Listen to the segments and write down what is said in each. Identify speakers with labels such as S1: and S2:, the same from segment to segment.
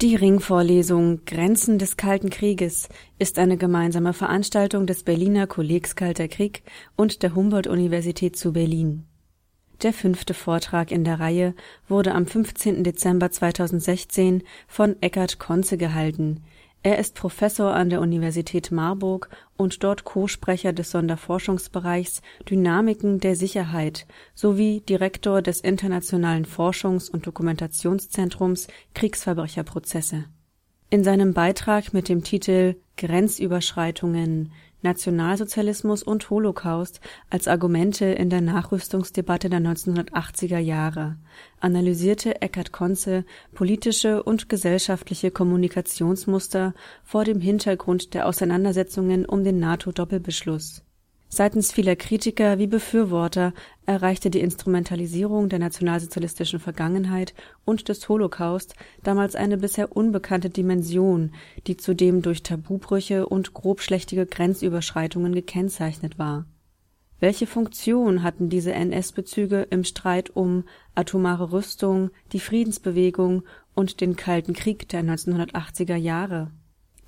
S1: Die Ringvorlesung Grenzen des Kalten Krieges ist eine gemeinsame Veranstaltung des Berliner Kollegs Kalter Krieg und der Humboldt-Universität zu Berlin. Der fünfte Vortrag in der Reihe wurde am 15. Dezember 2016 von Eckhard Konze gehalten. Er ist Professor an der Universität Marburg und dort Co-Sprecher des Sonderforschungsbereichs Dynamiken der Sicherheit sowie Direktor des Internationalen Forschungs- und Dokumentationszentrums Kriegsverbrecherprozesse. In seinem Beitrag mit dem Titel Grenzüberschreitungen Nationalsozialismus und Holocaust als Argumente in der Nachrüstungsdebatte der 1980er Jahre analysierte Eckhard Konze politische und gesellschaftliche Kommunikationsmuster vor dem Hintergrund der Auseinandersetzungen um den NATO-Doppelbeschluss Seitens vieler Kritiker wie Befürworter erreichte die Instrumentalisierung der nationalsozialistischen Vergangenheit und des Holocaust damals eine bisher unbekannte Dimension, die zudem durch Tabubrüche und grobschlächtige Grenzüberschreitungen gekennzeichnet war. Welche Funktion hatten diese NS-Bezüge im Streit um atomare Rüstung, die Friedensbewegung und den Kalten Krieg der 1980er Jahre?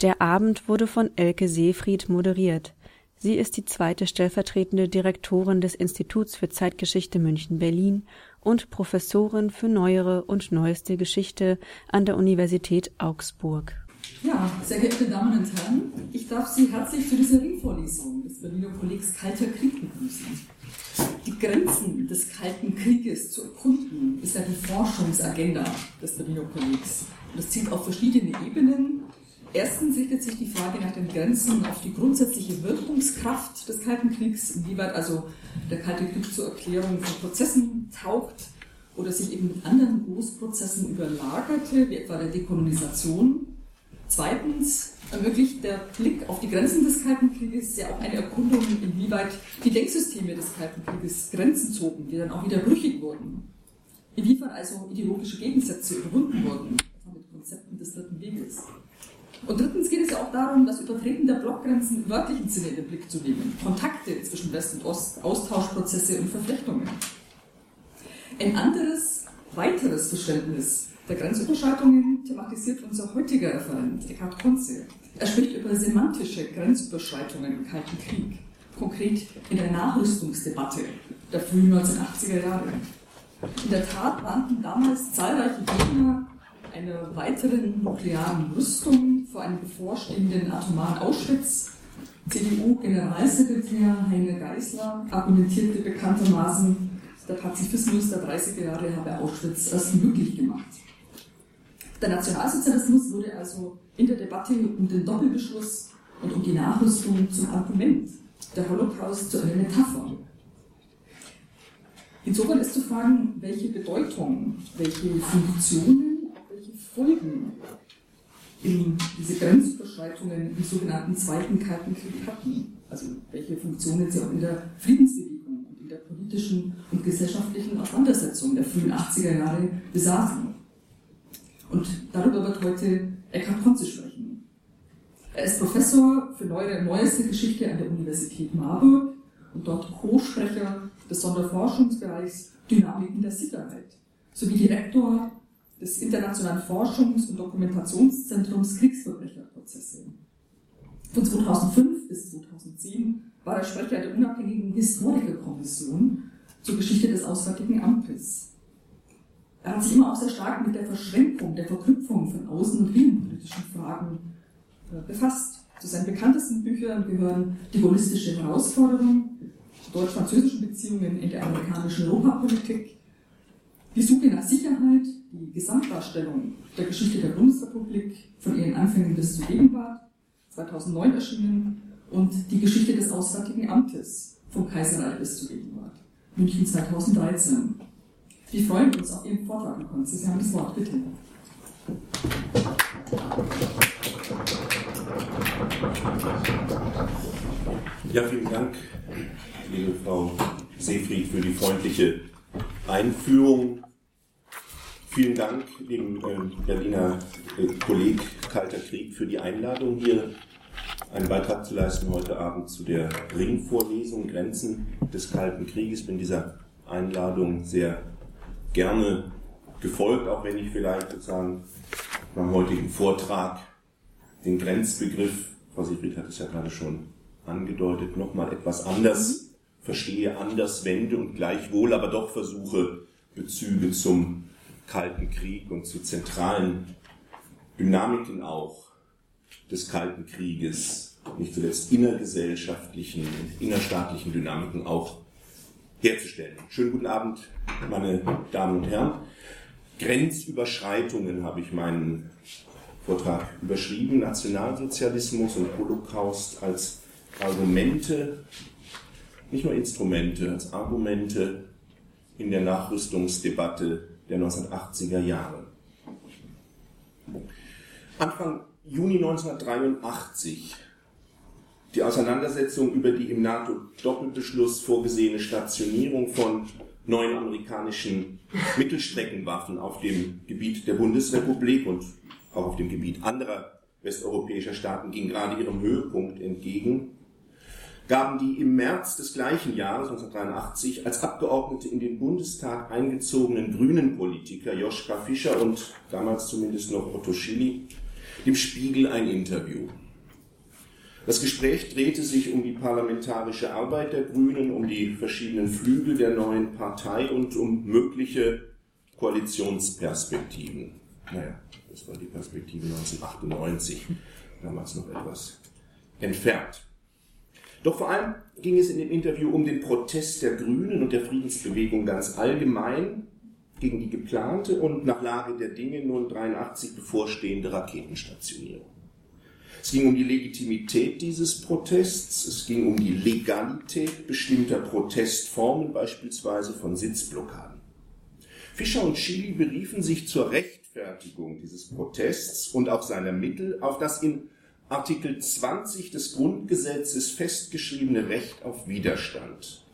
S1: Der Abend wurde von Elke Seefried moderiert Sie ist die zweite stellvertretende Direktorin des Instituts für Zeitgeschichte München-Berlin und Professorin für Neuere und Neueste Geschichte an der Universität Augsburg.
S2: Ja, sehr geehrte Damen und Herren, ich darf Sie herzlich zu dieser Ringvorlesung des Berliner Kollegs Kalter Krieg begrüßen. Die Grenzen des Kalten Krieges zu erkunden, ist ja die Forschungsagenda des Berliner Kollegs. Das zielt auf verschiedene Ebenen Erstens richtet sich die Frage nach den Grenzen auf die grundsätzliche Wirkungskraft des Kalten Kriegs, inwieweit also der Kalte Krieg zur Erklärung von Prozessen taugt oder sich eben mit anderen Großprozessen überlagerte, wie etwa der Dekolonisation. Zweitens ermöglicht der Blick auf die Grenzen des Kalten Krieges ja auch eine Erkundung, inwieweit die Denksysteme des Kalten Krieges Grenzen zogen, die dann auch wieder brüchig wurden. Inwiefern also ideologische Gegensätze überwunden wurden, mit Konzepten des Dritten Weges. Und drittens geht es ja auch darum, das Übertreten der Blockgrenzen im wörtlichen Sinne in den Blick zu nehmen. Kontakte zwischen West und Ost, Austauschprozesse und Verflechtungen. Ein anderes, weiteres Verständnis der Grenzüberschreitungen thematisiert unser heutiger Referent, Eckhard Konze. Er spricht über semantische Grenzüberschreitungen im Kalten Krieg, konkret in der Nachrüstungsdebatte der frühen 1980er Jahre. In der Tat warnten damals zahlreiche Gegner einer weiteren nuklearen Rüstung vor einem bevorstehenden atomaren Auschwitz. CDU-Generalsekretär Heiner Geisler argumentierte bekanntermaßen, der Pazifismus der 30er Jahre habe Auschwitz erst möglich gemacht. Der Nationalsozialismus wurde also in der Debatte um den Doppelbeschluss und um die Nachrüstung zum Argument, der Holocaust zu einer Metapher. Insofern ist zu fragen, welche Bedeutung, welche Funktionen Folgen in diese Grenzüberschreitungen im sogenannten Zweiten Kalten Krieg hatten. Also welche Funktionen sie auch in der Friedensbewegung und in der politischen und gesellschaftlichen Auseinandersetzung der frühen 80er Jahre besaßen. Und darüber wird heute Eckhard Konze sprechen. Er ist Professor für neuere, neueste Geschichte an der Universität Marburg und dort Co-Sprecher des Sonderforschungsbereichs Dynamiken der Sicherheit sowie Direktor des Internationalen Forschungs- und Dokumentationszentrums Kriegsverbrecherprozesse. Von 2005 bis 2010 war er Sprecher der unabhängigen Historikerkommission zur Geschichte des Auswärtigen Amtes. Er hat sich immer auch sehr stark mit der Verschränkung, der Verknüpfung von außen- und innenpolitischen Fragen äh, befasst. Zu seinen bekanntesten Büchern gehören Die holistische Herausforderung, deutsch-französischen Beziehungen in der amerikanischen Europapolitik, die Suche nach Sicherheit, die Gesamtdarstellung der Geschichte der Bundesrepublik von ihren Anfängen bis zur Gegenwart, 2009 erschienen, und die Geschichte des Auswärtigen Amtes vom Kaiserreich bis zur Gegenwart, München 2013. Wir freuen uns auf Ihren Vortrag, Herr Konze. Sie haben das Wort, bitte.
S3: Ja, vielen Dank, liebe Frau Seefried, für die freundliche Einführung. Vielen Dank dem äh, Berliner äh, Kolleg Kalter Krieg für die Einladung, hier einen Beitrag zu leisten heute Abend zu der Ringvorlesung Grenzen des Kalten Krieges. Bin dieser Einladung sehr gerne gefolgt, auch wenn ich vielleicht sozusagen beim heutigen Vortrag den Grenzbegriff, Frau Siegfried hat es ja gerade schon angedeutet, nochmal etwas anders verstehe, anders wende und gleichwohl aber doch versuche, Bezüge zum Kalten Krieg und zu zentralen Dynamiken auch des Kalten Krieges, nicht zuletzt innergesellschaftlichen und innerstaatlichen Dynamiken auch herzustellen. Schönen guten Abend, meine Damen und Herren. Grenzüberschreitungen habe ich meinen Vortrag überschrieben. Nationalsozialismus und Holocaust als Argumente, nicht nur Instrumente, als Argumente in der Nachrüstungsdebatte der 1980er Jahre. Anfang Juni 1983 die Auseinandersetzung über die im NATO-Doppelbeschluss vorgesehene Stationierung von neuen amerikanischen Mittelstreckenwaffen auf dem Gebiet der Bundesrepublik und auch auf dem Gebiet anderer westeuropäischer Staaten ging gerade ihrem Höhepunkt entgegen, gaben die im März des gleichen Jahres 1983 als Abgeordnete in den Bundestag eingezogenen grünen Politiker Joschka Fischer und damals zumindest noch Otto Schilly dem Spiegel ein Interview. Das Gespräch drehte sich um die parlamentarische Arbeit der Grünen, um die verschiedenen Flügel der neuen Partei und um mögliche Koalitionsperspektiven. Naja, das war die Perspektive 1998, damals noch etwas entfernt. Doch vor allem ging es in dem Interview um den Protest der Grünen und der Friedensbewegung ganz allgemein gegen die geplante und nach Lage der Dinge nun 83 bevorstehende Raketenstationierung. Es ging um die Legitimität dieses Protests, es ging um die Legalität bestimmter Protestformen, beispielsweise von Sitzblockaden. Fischer und Chili beriefen sich zur Rechtfertigung dieses Protests und auch seiner Mittel auf das in Artikel 20 des Grundgesetzes festgeschriebene Recht auf Widerstand.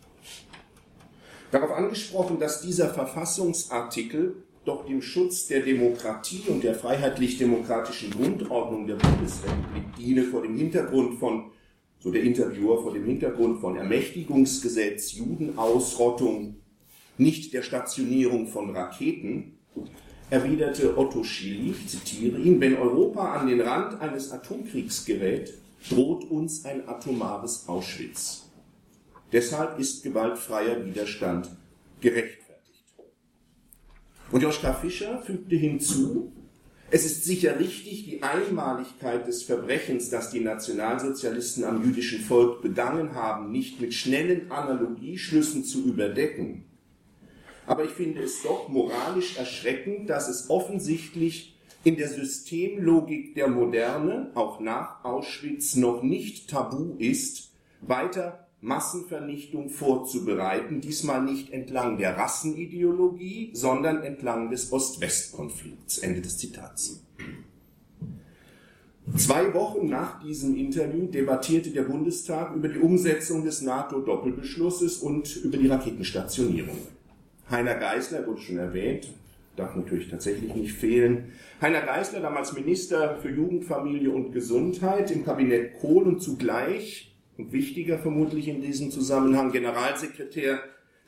S3: Darauf angesprochen, dass dieser Verfassungsartikel doch dem Schutz der Demokratie und der freiheitlich-demokratischen Grundordnung der Bundesrepublik diene vor dem Hintergrund von, so der Interviewer, vor dem Hintergrund von Ermächtigungsgesetz, Judenausrottung, nicht der Stationierung von Raketen, erwiderte Otto Schily, ich zitiere ihn, wenn Europa an den Rand eines Atomkriegs gerät, droht uns ein atomares Auschwitz. Deshalb ist gewaltfreier Widerstand gerechtfertigt. Und Joschka Fischer fügte hinzu, es ist sicher richtig, die Einmaligkeit des Verbrechens, das die Nationalsozialisten am jüdischen Volk begangen haben, nicht mit schnellen Analogieschlüssen zu überdecken. Aber ich finde es doch moralisch erschreckend, dass es offensichtlich in der Systemlogik der Moderne, auch nach Auschwitz, noch nicht tabu ist, weiter Massenvernichtung vorzubereiten, diesmal nicht entlang der Rassenideologie, sondern entlang des Ost-West-Konflikts. Ende des Zitats. Zwei Wochen nach diesem Interview debattierte der Bundestag über die Umsetzung des NATO-Doppelbeschlusses und über die Raketenstationierung. Heiner Geisler wurde schon erwähnt, darf natürlich tatsächlich nicht fehlen. Heiner Geisler, damals Minister für Jugend, Familie und Gesundheit im Kabinett Kohl und zugleich und wichtiger vermutlich in diesem Zusammenhang Generalsekretär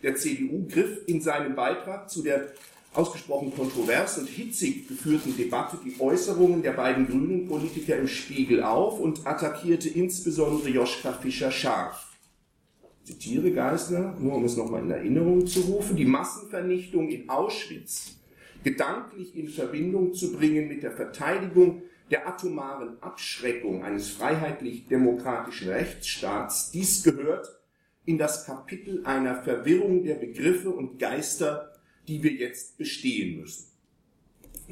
S3: der CDU, griff in seinem Beitrag zu der ausgesprochen kontrovers und hitzig geführten Debatte die Äußerungen der beiden grünen Politiker im Spiegel auf und attackierte insbesondere Joschka Fischer scharf. Zitiere Geisler, nur um es nochmal in Erinnerung zu rufen, die Massenvernichtung in Auschwitz gedanklich in Verbindung zu bringen mit der Verteidigung der atomaren Abschreckung eines freiheitlich-demokratischen Rechtsstaats, dies gehört in das Kapitel einer Verwirrung der Begriffe und Geister, die wir jetzt bestehen müssen.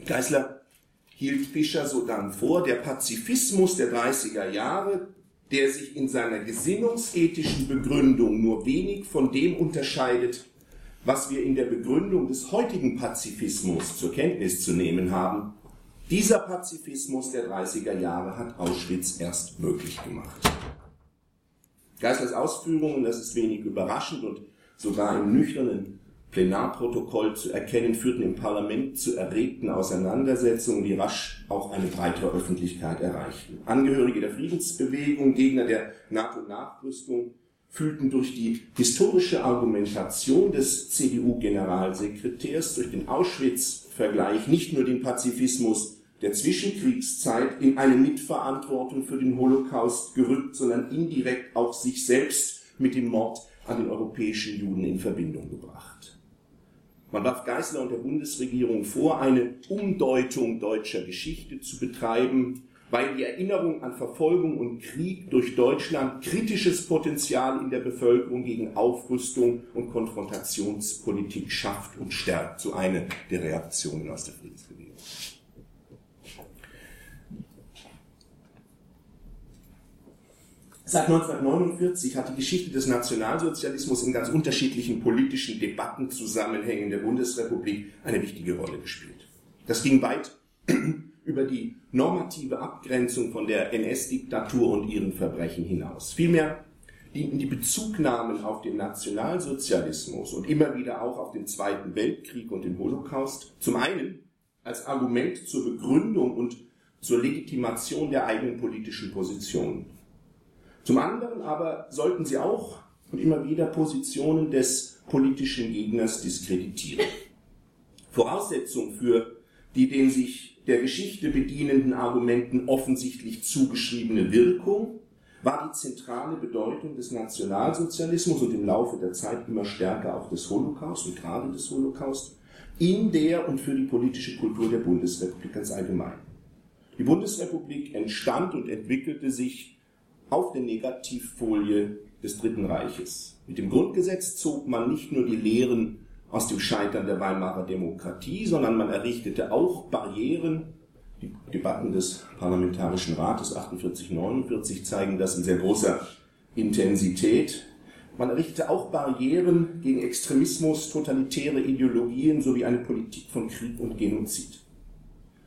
S3: Geisler hielt Fischer so dann vor, der Pazifismus der 30er Jahre, der sich in seiner gesinnungsethischen Begründung nur wenig von dem unterscheidet, was wir in der Begründung des heutigen Pazifismus zur Kenntnis zu nehmen haben, Dieser Pazifismus der 30er Jahre hat Auschwitz erst möglich gemacht. Geislers Ausführungen, das ist wenig überraschend und sogar im nüchternen Plenarprotokoll zu erkennen, führten im Parlament zu erregten Auseinandersetzungen, die rasch auch eine breitere Öffentlichkeit erreichten. Angehörige der Friedensbewegung, Gegner der NATO-Nachrüstung fühlten durch die historische Argumentation des CDU-Generalsekretärs, durch den Auschwitz-Vergleich nicht nur den Pazifismus der Zwischenkriegszeit in eine Mitverantwortung für den Holocaust gerückt, sondern indirekt auch sich selbst mit dem Mord an den europäischen Juden in Verbindung gebracht. Man warf Geisler und der Bundesregierung vor, eine Umdeutung deutscher Geschichte zu betreiben, weil die Erinnerung an Verfolgung und Krieg durch Deutschland kritisches Potenzial in der Bevölkerung gegen Aufrüstung und Konfrontationspolitik schafft und stärkt. So eine der Reaktionen aus der Friedensbewegung. Seit 1949 hat die Geschichte des Nationalsozialismus in ganz unterschiedlichen politischen Debattenzusammenhängen der Bundesrepublik eine wichtige Rolle gespielt. Das ging weit über die normative Abgrenzung von der NS-Diktatur und ihren Verbrechen hinaus. Vielmehr dienten die Bezugnahmen auf den Nationalsozialismus und immer wieder auch auf den Zweiten Weltkrieg und den Holocaust zum einen als Argument zur Begründung und zur Legitimation der eigenen politischen Positionen. Zum anderen aber sollten sie auch und immer wieder Positionen des politischen Gegners diskreditieren. Voraussetzung für die den sich der Geschichte bedienenden Argumenten offensichtlich zugeschriebene Wirkung war die zentrale Bedeutung des Nationalsozialismus und im Laufe der Zeit immer stärker auch des Holocaust und gerade des Holocaust in der und für die politische Kultur der Bundesrepublik ganz allgemein. Die Bundesrepublik entstand und entwickelte sich auf der Negativfolie des Dritten Reiches. Mit dem Grundgesetz zog man nicht nur die Lehren aus dem Scheitern der Weimarer Demokratie, sondern man errichtete auch Barrieren. Die Debatten des Parlamentarischen Rates 48-49 zeigen das in sehr großer Intensität. Man errichtete auch Barrieren gegen Extremismus, totalitäre Ideologien sowie eine Politik von Krieg und Genozid.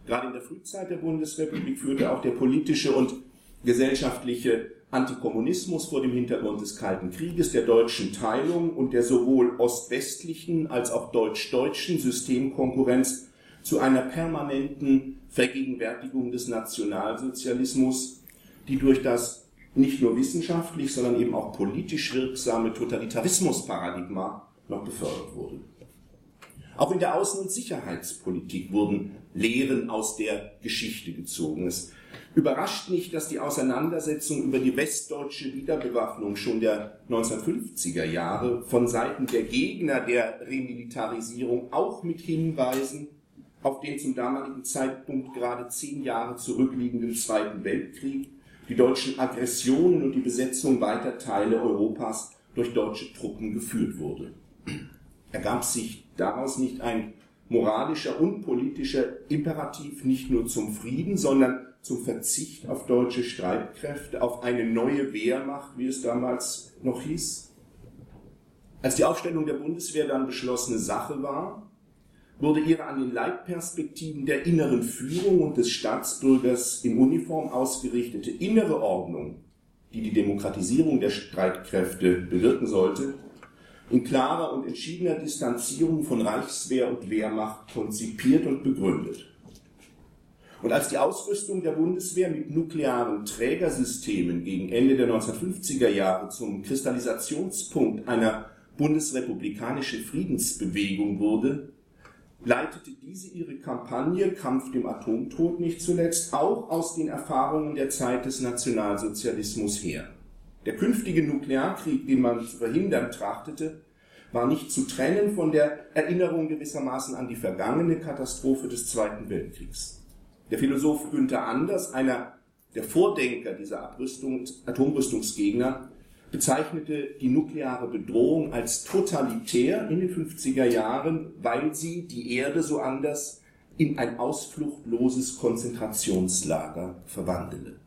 S3: Gerade in der Frühzeit der Bundesrepublik führte auch der politische und gesellschaftliche Antikommunismus vor dem Hintergrund des Kalten Krieges, der deutschen Teilung und der sowohl ostwestlichen als auch deutsch-deutschen Systemkonkurrenz zu einer permanenten Vergegenwärtigung des Nationalsozialismus, die durch das nicht nur wissenschaftlich, sondern eben auch politisch wirksame Totalitarismusparadigma noch befördert wurde. Auch in der Außen- und Sicherheitspolitik wurden Lehren aus der Geschichte gezogen. Es Überrascht nicht, dass die Auseinandersetzung über die westdeutsche Wiederbewaffnung schon der 1950er Jahre von Seiten der Gegner der Remilitarisierung auch mit Hinweisen auf den zum damaligen Zeitpunkt gerade zehn Jahre zurückliegenden Zweiten Weltkrieg, die deutschen Aggressionen und die Besetzung weiter Teile Europas durch deutsche Truppen geführt wurde. Ergab sich daraus nicht ein moralischer und politischer Imperativ nicht nur zum Frieden, sondern zum Verzicht auf deutsche Streitkräfte, auf eine neue Wehrmacht, wie es damals noch hieß. Als die Aufstellung der Bundeswehr dann beschlossene Sache war, wurde ihre an den Leitperspektiven der inneren Führung und des Staatsbürgers in Uniform ausgerichtete innere Ordnung, die die Demokratisierung der Streitkräfte bewirken sollte, in klarer und entschiedener Distanzierung von Reichswehr und Wehrmacht konzipiert und begründet. Und als die Ausrüstung der Bundeswehr mit nuklearen Trägersystemen gegen Ende der 1950er Jahre zum Kristallisationspunkt einer bundesrepublikanischen Friedensbewegung wurde, leitete diese ihre Kampagne Kampf dem Atomtod nicht zuletzt auch aus den Erfahrungen der Zeit des Nationalsozialismus her. Der künftige Nuklearkrieg, den man zu verhindern trachtete, war nicht zu trennen von der Erinnerung gewissermaßen an die vergangene Katastrophe des Zweiten Weltkriegs. Der Philosoph Günther Anders, einer der Vordenker dieser Abrüstung, Atomrüstungsgegner, bezeichnete die nukleare Bedrohung als totalitär in den 50er Jahren, weil sie die Erde so anders in ein ausfluchtloses Konzentrationslager verwandele.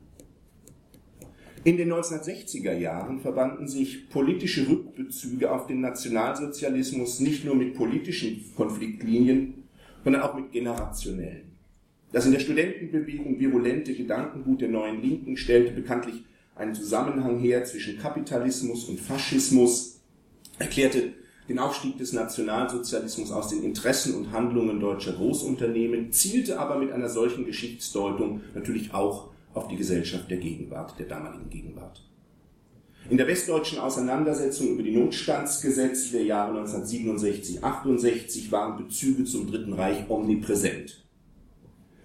S3: In den 1960er Jahren verbanden sich politische Rückbezüge auf den Nationalsozialismus nicht nur mit politischen Konfliktlinien, sondern auch mit generationellen. Das in der Studentenbewegung virulente Gedankengut der neuen Linken stellte bekanntlich einen Zusammenhang her zwischen Kapitalismus und Faschismus, erklärte den Aufstieg des Nationalsozialismus aus den Interessen und Handlungen deutscher Großunternehmen, zielte aber mit einer solchen Geschichtsdeutung natürlich auch auf die Gesellschaft der Gegenwart, der damaligen Gegenwart. In der westdeutschen Auseinandersetzung über die Notstandsgesetze der Jahre 1967, 68 waren Bezüge zum Dritten Reich omnipräsent.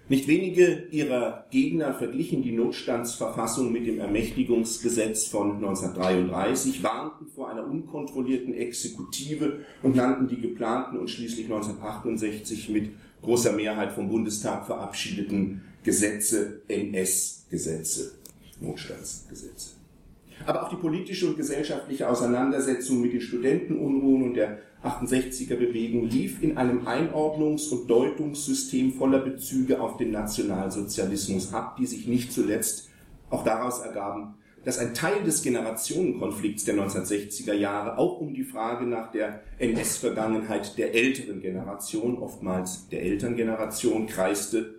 S3: Nicht wenige ihrer Gegner verglichen die Notstandsverfassung mit dem Ermächtigungsgesetz von 1933, warnten vor einer unkontrollierten Exekutive und nannten die geplanten und schließlich 1968 mit großer Mehrheit vom Bundestag verabschiedeten Gesetze NS-Gesetze, Notstandsgesetze. Aber auch die politische und gesellschaftliche Auseinandersetzung mit den Studentenunruhen und der 68er-Bewegung lief in einem Einordnungs- und Deutungssystem voller Bezüge auf den Nationalsozialismus ab, die sich nicht zuletzt auch daraus ergaben, dass ein Teil des Generationenkonflikts der 1960er Jahre auch um die Frage nach der NS-Vergangenheit der älteren Generation, oftmals der Elterngeneration, kreiste,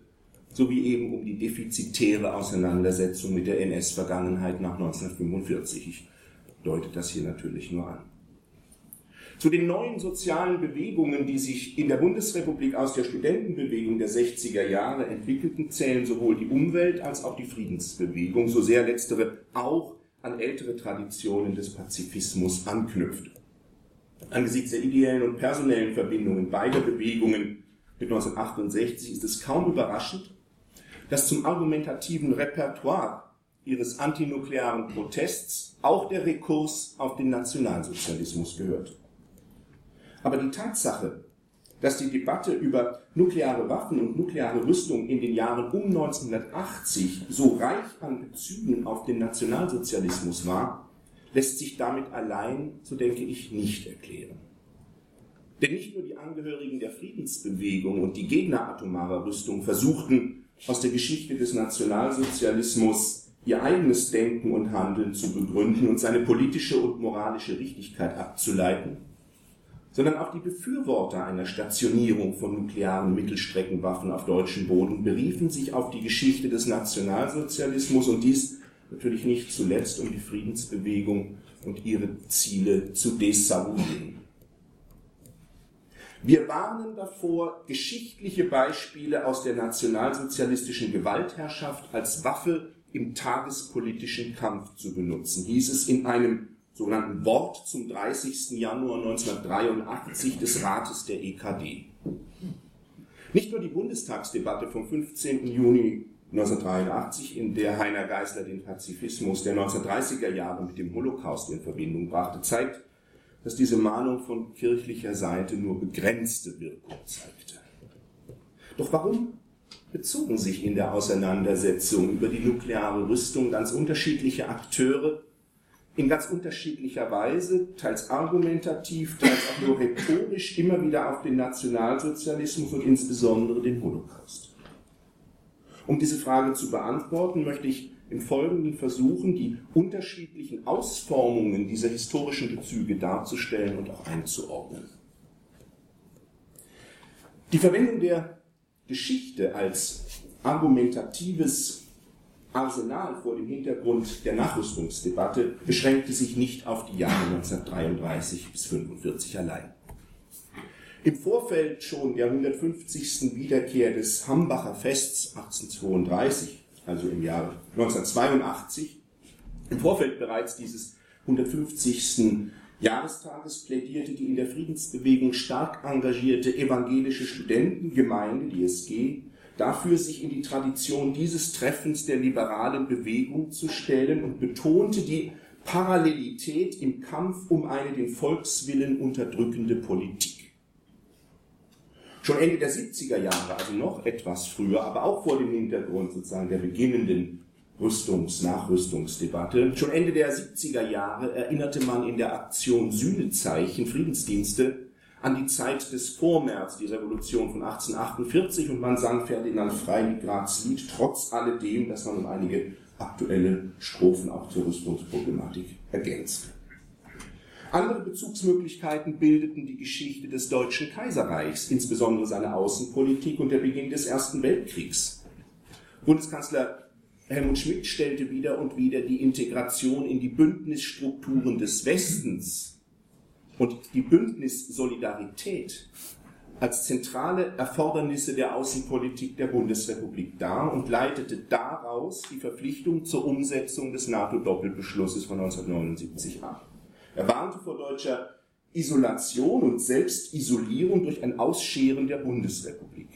S3: sowie eben um die defizitäre Auseinandersetzung mit der NS-Vergangenheit nach 1945. Ich deute das hier natürlich nur an. Zu den neuen sozialen Bewegungen, die sich in der Bundesrepublik aus der Studentenbewegung der 60er Jahre entwickelten, zählen sowohl die Umwelt- als auch die Friedensbewegung, so sehr letztere auch an ältere Traditionen des Pazifismus anknüpft. Angesichts der ideellen und personellen Verbindungen beider Bewegungen mit 1968 ist es kaum überraschend, dass zum argumentativen Repertoire ihres antinuklearen Protests auch der Rekurs auf den Nationalsozialismus gehört. Aber die Tatsache, dass die Debatte über nukleare Waffen und nukleare Rüstung in den Jahren um 1980 so reich an Bezügen auf den Nationalsozialismus war, lässt sich damit allein, so denke ich, nicht erklären. Denn nicht nur die Angehörigen der Friedensbewegung und die Gegner atomarer Rüstung versuchten, aus der Geschichte des Nationalsozialismus ihr eigenes Denken und Handeln zu begründen und seine politische und moralische Richtigkeit abzuleiten, sondern auch die Befürworter einer Stationierung von nuklearen Mittelstreckenwaffen auf deutschem Boden beriefen sich auf die Geschichte des Nationalsozialismus und dies natürlich nicht zuletzt, um die Friedensbewegung und ihre Ziele zu desavouieren. Wir warnen davor, geschichtliche Beispiele aus der nationalsozialistischen Gewaltherrschaft als Waffe im tagespolitischen Kampf zu benutzen, hieß es in einem sogenannten Wort zum 30. Januar 1983 des Rates der EKD. Nicht nur die Bundestagsdebatte vom 15. Juni 1983, in der Heiner Geißler den Pazifismus der 1930er Jahre mit dem Holocaust in Verbindung brachte, zeigt, dass diese Mahnung von kirchlicher Seite nur begrenzte Wirkung zeigte. Doch warum bezogen sich in der Auseinandersetzung über die nukleare Rüstung ganz unterschiedliche Akteure in ganz unterschiedlicher Weise, teils argumentativ, teils auch nur rhetorisch, immer wieder auf den Nationalsozialismus und insbesondere den Holocaust. Um diese Frage zu beantworten, möchte ich im Folgenden versuchen, die unterschiedlichen Ausformungen dieser historischen Bezüge darzustellen und auch einzuordnen. Die Verwendung der Geschichte als argumentatives Arsenal vor dem Hintergrund der Nachrüstungsdebatte beschränkte sich nicht auf die Jahre 1933 bis 1945 allein. Im Vorfeld schon der 150. Wiederkehr des Hambacher Fests 1832, also im Jahre 1982, im Vorfeld bereits dieses 150. Jahrestages plädierte die in der Friedensbewegung stark engagierte evangelische Studentengemeinde, die SG, dafür, sich in die Tradition dieses Treffens der liberalen Bewegung zu stellen und betonte die Parallelität im Kampf um eine den Volkswillen unterdrückende Politik. Schon Ende der 70er Jahre, also noch etwas früher, aber auch vor dem Hintergrund sozusagen der beginnenden Rüstungs-, Nachrüstungsdebatte, schon Ende der 70er Jahre erinnerte man in der Aktion Sühnezeichen Friedensdienste an die Zeit des Vormärz, die Revolution von 1848 und man sang Ferdinand Freiligraths Lied, trotz alledem, dass man um einige aktuelle Strophen auch zur Rüstungsproblematik ergänzte. Andere Bezugsmöglichkeiten bildeten die Geschichte des Deutschen Kaiserreichs, insbesondere seine Außenpolitik und der Beginn des Ersten Weltkriegs. Bundeskanzler Helmut Schmidt stellte wieder und wieder die Integration in die Bündnisstrukturen des Westens und die Bündnissolidarität als zentrale Erfordernisse der Außenpolitik der Bundesrepublik dar und leitete daraus die Verpflichtung zur Umsetzung des NATO-Doppelbeschlusses von 1979 ab. Er warnte vor deutscher Isolation und Selbstisolierung durch ein Ausscheren der Bundesrepublik.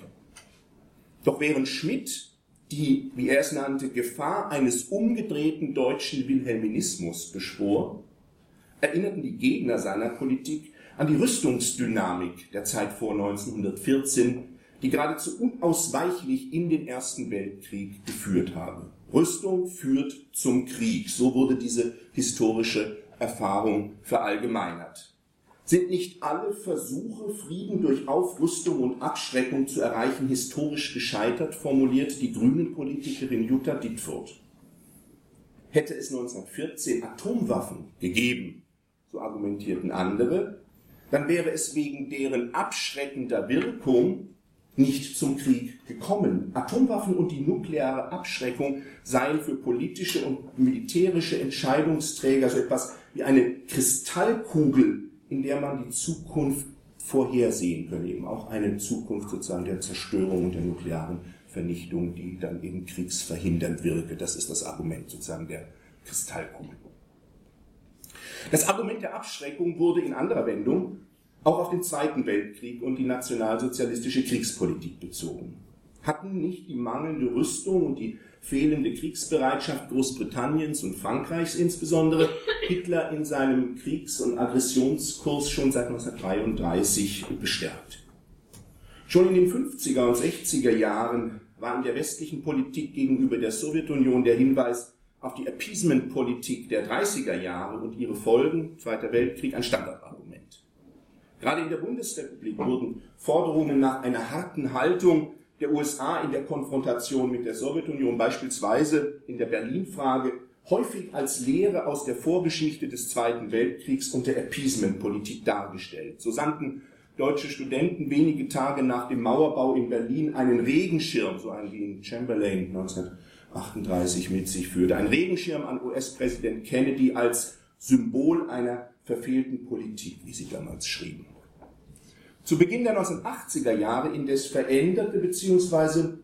S3: Doch während Schmidt die, wie er es nannte, Gefahr eines umgedrehten deutschen Wilhelminismus beschwor, erinnerten die Gegner seiner Politik an die Rüstungsdynamik der Zeit vor 1914, die geradezu unausweichlich in den Ersten Weltkrieg geführt habe. Rüstung führt zum Krieg. So wurde diese historische Erfahrung verallgemeinert. Sind nicht alle Versuche, Frieden durch Aufrüstung und Abschreckung zu erreichen, historisch gescheitert, formuliert die Grünen-Politikerin Jutta Dittfurt. Hätte es 1914 Atomwaffen gegeben, so argumentierten andere, dann wäre es wegen deren abschreckender Wirkung nicht zum Krieg gekommen. Atomwaffen und die nukleare Abschreckung seien für politische und militärische Entscheidungsträger so etwas wie eine Kristallkugel, in der man die Zukunft vorhersehen könne, eben auch eine Zukunft sozusagen der Zerstörung und der nuklearen Vernichtung, die dann eben kriegsverhindernd wirke. Das ist das Argument sozusagen der Kristallkugel. Das Argument der Abschreckung wurde in anderer Wendung auch auf den Zweiten Weltkrieg und die nationalsozialistische Kriegspolitik bezogen. Hatten nicht die mangelnde Rüstung und die fehlende Kriegsbereitschaft Großbritanniens und Frankreichs insbesondere Hitler in seinem Kriegs- und Aggressionskurs schon seit 1933 bestärkt. Schon in den 50er und 60er Jahren war in der westlichen Politik gegenüber der Sowjetunion der Hinweis auf die Appeasement-Politik der 30er Jahre und ihre Folgen, Zweiter Weltkrieg, ein Standardargument. Gerade in der Bundesrepublik wurden Forderungen nach einer harten Haltung der USA in der Konfrontation mit der Sowjetunion, beispielsweise in der Berlin-Frage, häufig als Lehre aus der Vorgeschichte des Zweiten Weltkriegs und der Appeasement-Politik dargestellt. So sandten deutsche Studenten wenige Tage nach dem Mauerbau in Berlin einen Regenschirm, so einen wie ihn Chamberlain 19 38 mit sich führte. Ein Regenschirm an US-Präsident Kennedy als Symbol einer verfehlten Politik, wie sie damals schrieben. Zu Beginn der 1980er Jahre indes veränderte bzw.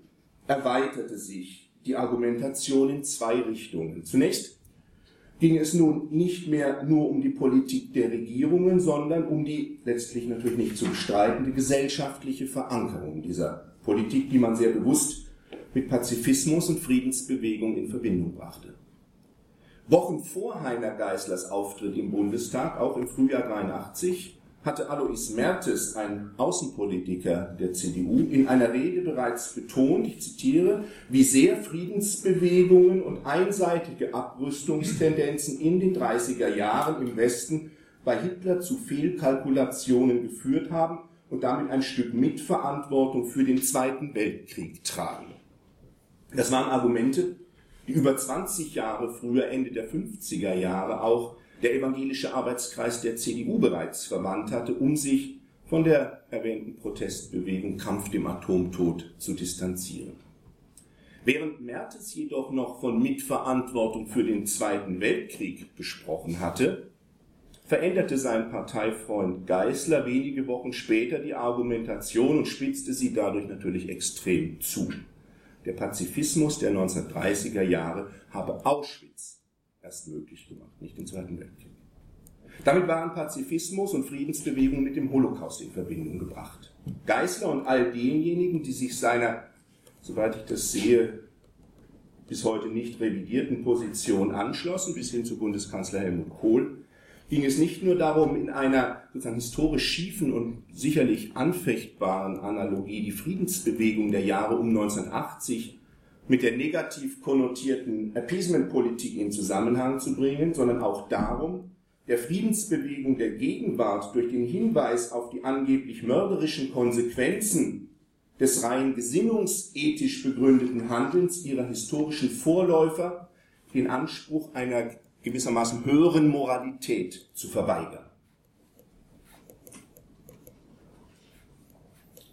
S3: erweiterte sich die Argumentation in zwei Richtungen. Zunächst ging es nun nicht mehr nur um die Politik der Regierungen, sondern um die letztlich natürlich nicht zu bestreitende gesellschaftliche Verankerung dieser Politik, die man sehr bewusst mit Pazifismus und Friedensbewegung in Verbindung brachte. Wochen vor Heiner Geißlers Auftritt im Bundestag, auch im Frühjahr 83, hatte Alois Mertes, ein Außenpolitiker der CDU, in einer Rede bereits betont, ich zitiere, wie sehr Friedensbewegungen und einseitige Abrüstungstendenzen in den 30er Jahren im Westen bei Hitler zu Fehlkalkulationen geführt haben und damit ein Stück Mitverantwortung für den Zweiten Weltkrieg tragen. Das waren Argumente, die über 20 Jahre früher, Ende der 50er Jahre, auch der evangelische Arbeitskreis der CDU bereits verwandt hatte, um sich von der erwähnten Protestbewegung Kampf dem Atomtod zu distanzieren. Während Mertes jedoch noch von Mitverantwortung für den Zweiten Weltkrieg gesprochen hatte, veränderte sein Parteifreund Geißler wenige Wochen später die Argumentation und spitzte sie dadurch natürlich extrem zu. Der Pazifismus der 1930er Jahre habe Auschwitz erst möglich gemacht, nicht den Zweiten Weltkrieg. Damit waren Pazifismus und Friedensbewegung mit dem Holocaust in Verbindung gebracht. Geißler und all denjenigen, die sich seiner, soweit ich das sehe, bis heute nicht revidierten Position anschlossen, bis hin zu Bundeskanzler Helmut Kohl, ging es nicht nur darum, in einer sozusagen historisch schiefen und sicherlich anfechtbaren Analogie die Friedensbewegung der Jahre um 1980 mit der negativ konnotierten Appeasement-Politik in Zusammenhang zu bringen, sondern auch darum, der Friedensbewegung der Gegenwart durch den Hinweis auf die angeblich mörderischen Konsequenzen des rein gesinnungsethisch begründeten Handelns ihrer historischen Vorläufer den Anspruch einer gewissermaßen höheren Moralität zu verweigern.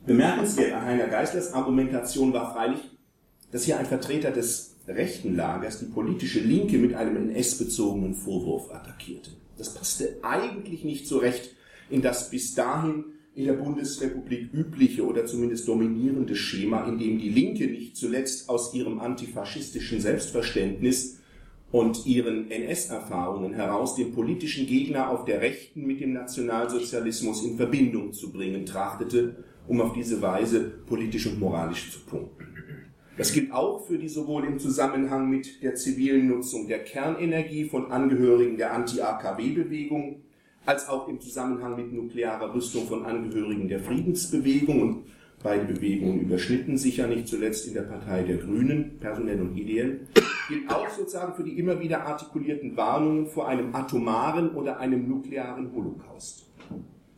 S3: Bemerkenswert an Heiner Geißlers Argumentation war freilich, dass hier ein Vertreter des rechten Lagers die politische Linke mit einem NS-bezogenen Vorwurf attackierte. Das passte eigentlich nicht so recht in das bis dahin in der Bundesrepublik übliche oder zumindest dominierende Schema, in dem die Linke nicht zuletzt aus ihrem antifaschistischen Selbstverständnis und ihren NS-Erfahrungen heraus den politischen Gegner auf der Rechten mit dem Nationalsozialismus in Verbindung zu bringen trachtete, um auf diese Weise politisch und moralisch zu punkten. Das gilt auch für die sowohl im Zusammenhang mit der zivilen Nutzung der Kernenergie von Angehörigen der Anti-AKW-Bewegung, als auch im Zusammenhang mit nuklearer Rüstung von Angehörigen der Friedensbewegung. Und beide Bewegungen überschnitten sich ja nicht zuletzt in der Partei der Grünen, personell und ideell, gilt auch sozusagen für die immer wieder artikulierten Warnungen vor einem atomaren oder einem nuklearen Holocaust.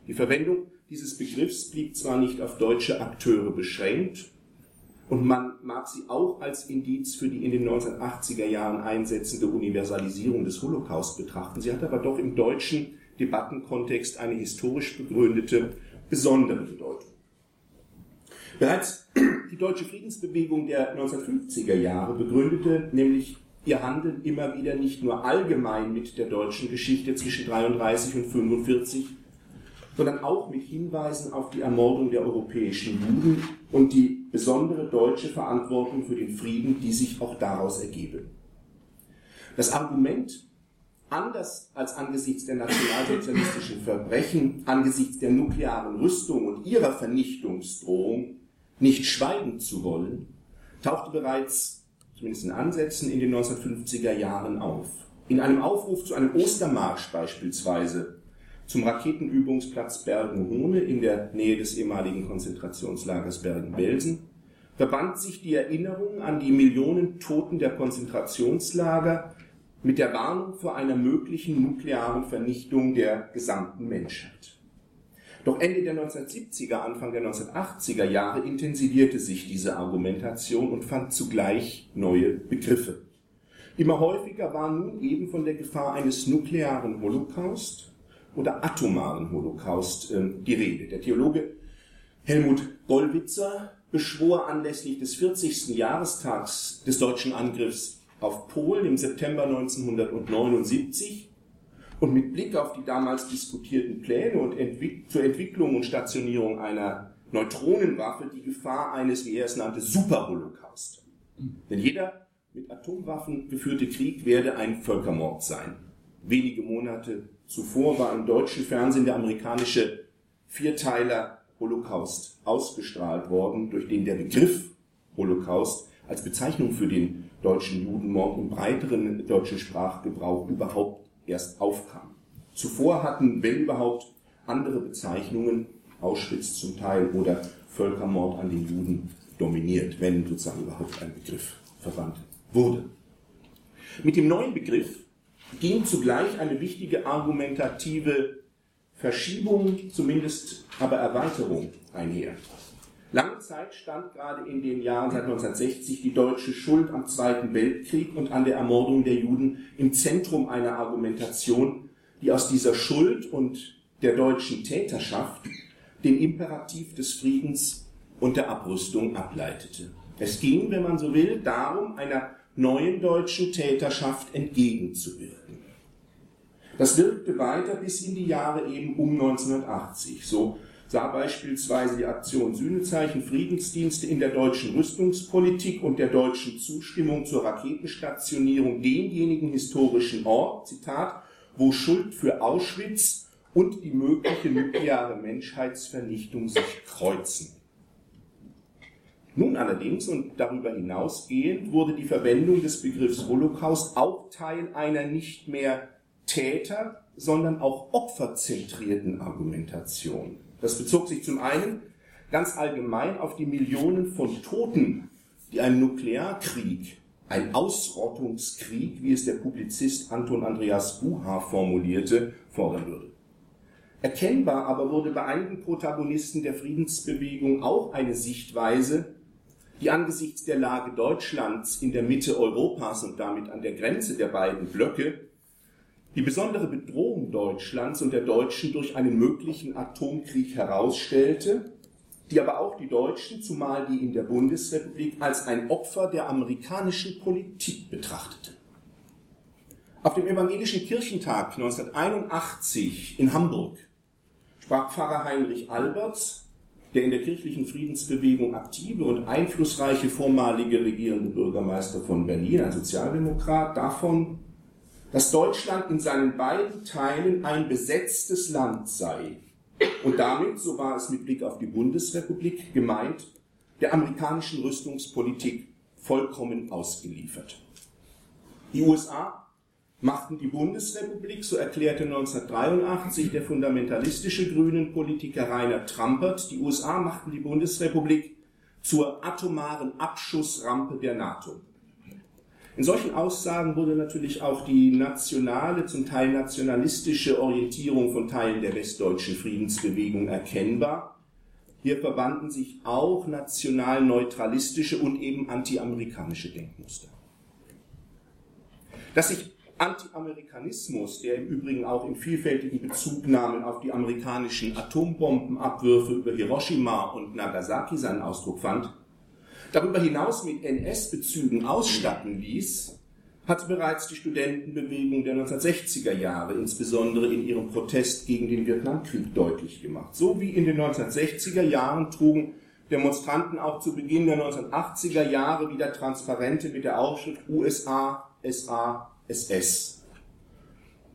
S3: Die Verwendung dieses Begriffs blieb zwar nicht auf deutsche Akteure beschränkt, und man mag sie auch als Indiz für die in den 1980er Jahren einsetzende Universalisierung des Holocaust betrachten. Sie hat aber doch im deutschen Debattenkontext eine historisch begründete besondere Bedeutung. Bereits die deutsche Friedensbewegung der 1950er Jahre begründete nämlich ihr Handeln immer wieder nicht nur allgemein mit der deutschen Geschichte zwischen 33 und 45, sondern auch mit Hinweisen auf die Ermordung der europäischen Juden und die besondere deutsche Verantwortung für den Frieden, die sich auch daraus ergebe. Das Argument, anders als angesichts der nationalsozialistischen Verbrechen, angesichts der nuklearen Rüstung und ihrer Vernichtungsdrohung nicht schweigen zu wollen, tauchte bereits, zumindest in Ansätzen, in den 1950er Jahren auf. In einem Aufruf zu einem Ostermarsch beispielsweise zum Raketenübungsplatz Bergen-Hohne in der Nähe des ehemaligen Konzentrationslagers Bergen-Belsen verband sich die Erinnerung an die Millionen Toten der Konzentrationslager mit der Warnung vor einer möglichen nuklearen Vernichtung der gesamten Menschheit. Doch Ende der 1970er, Anfang der 1980er Jahre intensivierte sich diese Argumentation und fand zugleich neue Begriffe. Immer häufiger war nun eben von der Gefahr eines nuklearen Holocaust oder atomaren Holocaust die Rede. Der Theologe Helmut Gollwitzer beschwor anlässlich des 40. Jahrestags des deutschen Angriffs auf Polen im September 1979 und mit Blick auf die damals diskutierten Pläne und Entwick zur Entwicklung und Stationierung einer Neutronenwaffe die Gefahr eines, wie er es nannte, Superholocaust. Denn jeder mit Atomwaffen geführte Krieg werde ein Völkermord sein. Wenige Monate Zuvor war im deutschen Fernsehen der amerikanische Vierteiler Holocaust ausgestrahlt worden, durch den der Begriff Holocaust als Bezeichnung für den deutschen Judenmord im breiteren deutschen Sprachgebrauch überhaupt erst aufkam. Zuvor hatten, wenn überhaupt, andere Bezeichnungen, Auschwitz zum Teil oder Völkermord an den Juden dominiert, wenn sozusagen überhaupt ein Begriff verwandt wurde. Mit dem neuen Begriff ging zugleich eine wichtige argumentative Verschiebung, zumindest aber Erweiterung einher. Lange Zeit stand gerade in den Jahren seit 1960 die deutsche Schuld am Zweiten Weltkrieg und an der Ermordung der Juden im Zentrum einer Argumentation, die aus dieser Schuld und der deutschen Täterschaft den Imperativ des Friedens und der Abrüstung ableitete. Es ging, wenn man so will, darum, einer neuen deutschen Täterschaft entgegenzuwirken. Das wirkte weiter bis in die Jahre eben um 1980. So sah beispielsweise die Aktion Sühnezeichen Friedensdienste in der deutschen Rüstungspolitik und der deutschen Zustimmung zur Raketenstationierung denjenigen historischen Ort, Zitat, wo Schuld für Auschwitz und die mögliche nukleare Menschheitsvernichtung sich kreuzen. Nun allerdings und darüber hinausgehend wurde die Verwendung des Begriffs Holocaust auch Teil einer nicht mehr Täter, sondern auch opferzentrierten Argumentation. Das bezog sich zum einen ganz allgemein auf die Millionen von Toten, die ein Nuklearkrieg, ein Ausrottungskrieg, wie es der Publizist Anton Andreas Buha formulierte, fordern würde. Erkennbar aber wurde bei einigen Protagonisten der Friedensbewegung auch eine Sichtweise, die angesichts der Lage Deutschlands in der Mitte Europas und damit an der Grenze der beiden Blöcke die besondere Bedrohung Deutschlands und der Deutschen durch einen möglichen Atomkrieg herausstellte, die aber auch die Deutschen, zumal die in der Bundesrepublik, als ein Opfer der amerikanischen Politik betrachteten. Auf dem Evangelischen Kirchentag 1981 in Hamburg sprach Pfarrer Heinrich Alberts, der in der kirchlichen Friedensbewegung aktive und einflussreiche vormalige regierende Bürgermeister von Berlin, ein Sozialdemokrat, davon, dass Deutschland in seinen beiden Teilen ein besetztes Land sei und damit, so war es mit Blick auf die Bundesrepublik gemeint, der amerikanischen Rüstungspolitik vollkommen ausgeliefert. Die USA machten die Bundesrepublik, so erklärte 1983 der fundamentalistische grünen Politiker Rainer Trampert, die USA machten die Bundesrepublik zur atomaren Abschussrampe der NATO. In solchen Aussagen wurde natürlich auch die nationale, zum Teil nationalistische Orientierung von Teilen der westdeutschen Friedensbewegung erkennbar. Hier verbanden sich auch national-neutralistische und eben anti-amerikanische Denkmuster. Dass sich Anti-Amerikanismus, der im Übrigen auch in vielfältigen Bezugnahmen auf die amerikanischen Atombombenabwürfe über Hiroshima und Nagasaki seinen Ausdruck fand, darüber hinaus mit NS-Bezügen ausstatten ließ, hat bereits die Studentenbewegung der 1960er Jahre, insbesondere in ihrem Protest gegen den Vietnamkrieg, deutlich gemacht. So wie in den 1960er Jahren trugen Demonstranten auch zu Beginn der 1980er Jahre wieder Transparente mit der Aufschrift USA, SA, SS.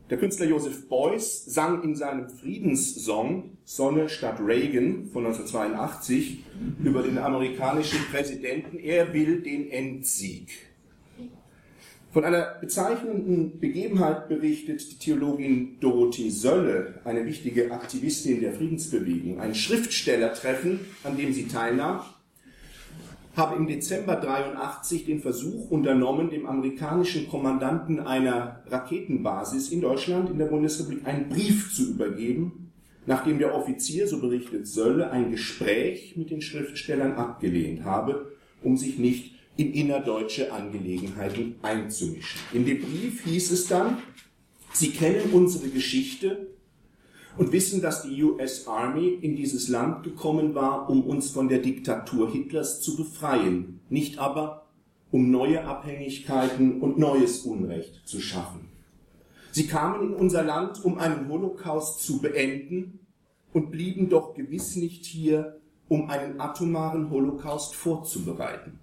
S3: Der Künstler Joseph Beuys sang in seinem Friedenssong Sonne statt Reagan von 1982 über den amerikanischen Präsidenten, er will den Endsieg. Von einer bezeichnenden Begebenheit berichtet die Theologin Dorothee Sölle, eine wichtige Aktivistin der Friedensbewegung, ein Schriftstellertreffen, an dem sie teilnahm, habe im Dezember 83 den Versuch unternommen, dem amerikanischen Kommandanten einer Raketenbasis in Deutschland, in der Bundesrepublik, einen Brief zu übergeben, nachdem der Offizier, so berichtet Sölle, ein Gespräch mit den Schriftstellern abgelehnt habe, um sich nicht in innerdeutsche Angelegenheiten einzumischen. In dem Brief hieß es dann, Sie kennen unsere Geschichte, und wissen, dass die US Army in dieses Land gekommen war, um uns von der Diktatur Hitlers zu befreien, nicht aber um neue Abhängigkeiten und neues Unrecht zu schaffen. Sie kamen in unser Land, um einen Holocaust zu beenden und blieben doch gewiss nicht hier, um einen atomaren Holocaust vorzubereiten.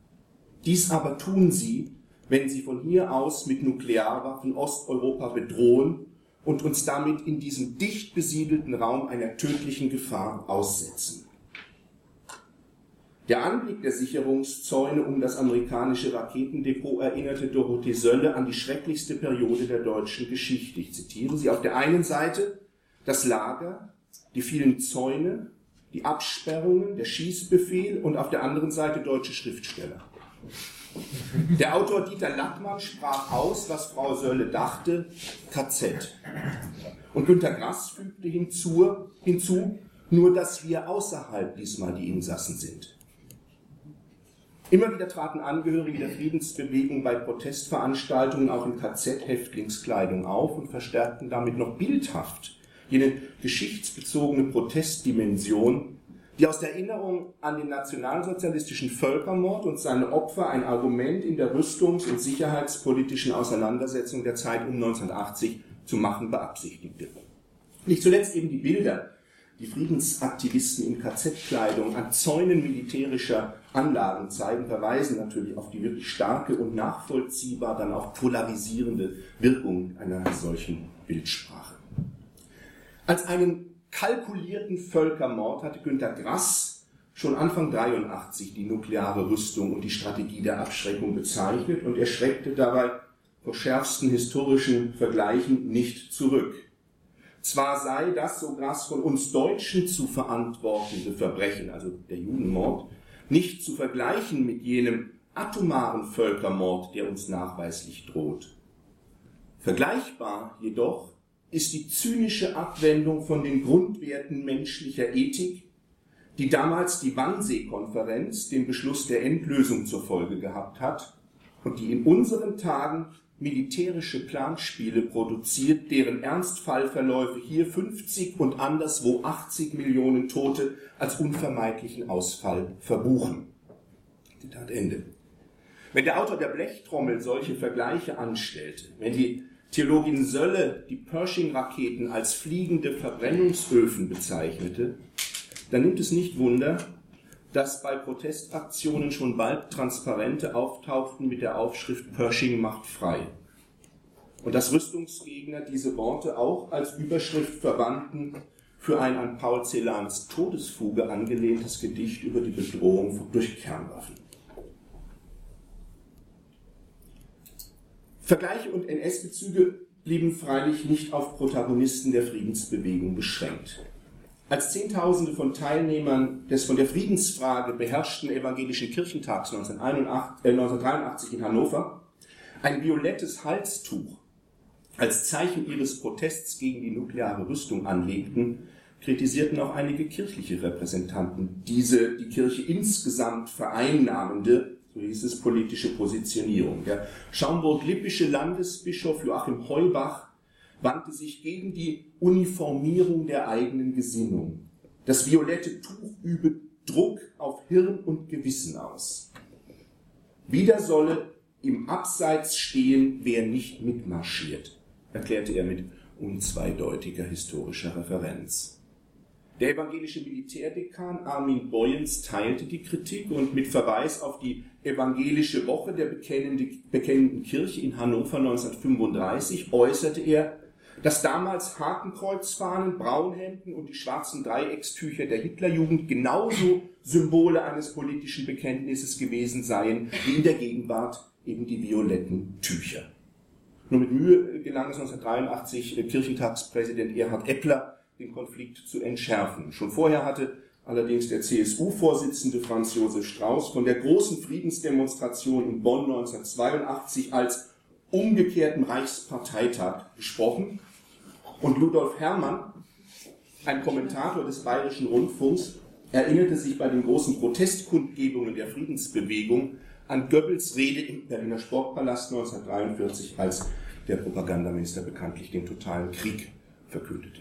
S3: Dies aber tun sie, wenn sie von hier aus mit Nuklearwaffen Osteuropa bedrohen und uns damit in diesem dicht besiedelten Raum einer tödlichen Gefahr aussetzen. Der Anblick der Sicherungszäune um das amerikanische Raketendepot erinnerte Dorothee Sölle an die schrecklichste Periode der deutschen Geschichte. Ich zitiere sie. Auf der einen Seite das Lager, die vielen Zäune, die Absperrungen, der Schießbefehl und auf der anderen Seite deutsche Schriftsteller. Der Autor Dieter Lackmann sprach aus, was Frau Sölle dachte, KZ. Und Günter Grass fügte hinzu, hinzu, nur dass wir außerhalb diesmal die Insassen sind. Immer wieder traten Angehörige der Friedensbewegung bei Protestveranstaltungen auch in KZ-Häftlingskleidung auf und verstärkten damit noch bildhaft jene geschichtsbezogene Protestdimension, die aus der Erinnerung an den nationalsozialistischen Völkermord und seine Opfer ein Argument in der rüstungs- und sicherheitspolitischen Auseinandersetzung der Zeit um 1980 zu machen beabsichtigte. Nicht zuletzt eben die Bilder, die Friedensaktivisten in KZ-Kleidung an Zäunen militärischer Anlagen zeigen, verweisen natürlich auf die wirklich starke und nachvollziehbar dann auch polarisierende Wirkung einer solchen Bildsprache. Als einen kalkulierten Völkermord hatte Günter Grass schon Anfang 83 die nukleare Rüstung und die Strategie der Abschreckung bezeichnet und er schreckte dabei vor schärfsten historischen Vergleichen nicht zurück. Zwar sei das, so Grass, von uns Deutschen zu verantwortende Verbrechen, also der Judenmord, nicht zu vergleichen mit jenem atomaren Völkermord, der uns nachweislich droht. Vergleichbar jedoch ist die zynische Abwendung von den Grundwerten menschlicher Ethik, die damals die Wannsee-Konferenz den Beschluss der Endlösung zur Folge gehabt hat und die in unseren Tagen militärische Planspiele produziert, deren Ernstfallverläufe hier 50 und anderswo 80 Millionen Tote als unvermeidlichen Ausfall verbuchen. Zitat Ende. Wenn der Autor der Blechtrommel solche Vergleiche anstellte, wenn die Theologin Sölle die Pershing-Raketen als fliegende Verbrennungsöfen bezeichnete, dann nimmt es nicht Wunder, dass bei Protestaktionen schon bald Transparente auftauchten mit der Aufschrift Pershing macht frei. Und dass Rüstungsgegner diese Worte auch als Überschrift verwandten für ein an Paul Celans Todesfuge angelehntes Gedicht über die Bedrohung durch Kernwaffen. Vergleiche und NS-Bezüge blieben freilich nicht auf Protagonisten der Friedensbewegung beschränkt. Als Zehntausende von Teilnehmern des von der Friedensfrage beherrschten evangelischen Kirchentags 1983 äh, in Hannover ein violettes Halstuch als Zeichen ihres Protests gegen die nukleare Rüstung anlegten, kritisierten auch einige kirchliche Repräsentanten diese die Kirche insgesamt vereinnahmende so hieß es, politische Positionierung. Der schaumburg-lippische Landesbischof Joachim Heubach wandte sich gegen die Uniformierung der eigenen Gesinnung. Das violette Tuch übe Druck auf Hirn und Gewissen aus. Wieder solle im Abseits stehen, wer nicht mitmarschiert, erklärte er mit unzweideutiger historischer Referenz. Der evangelische Militärdekan Armin Boyens teilte die Kritik und mit Verweis auf die evangelische Woche der bekennenden Kirche in Hannover 1935 äußerte er, dass damals Hakenkreuzfahnen, Braunhemden und die schwarzen Dreieckstücher der Hitlerjugend genauso Symbole eines politischen Bekenntnisses gewesen seien, wie in der Gegenwart eben die violetten Tücher. Nur mit Mühe gelang es 1983 Kirchentagspräsident Erhard Eppler, den Konflikt zu entschärfen. Schon vorher hatte allerdings der CSU-Vorsitzende Franz Josef Strauß von der großen Friedensdemonstration in Bonn 1982 als umgekehrten Reichsparteitag gesprochen. Und Ludolf Herrmann, ein Kommentator des Bayerischen Rundfunks, erinnerte sich bei den großen Protestkundgebungen der Friedensbewegung an Goebbels Rede im Berliner Sportpalast 1943, als der Propagandaminister bekanntlich den totalen Krieg verkündete.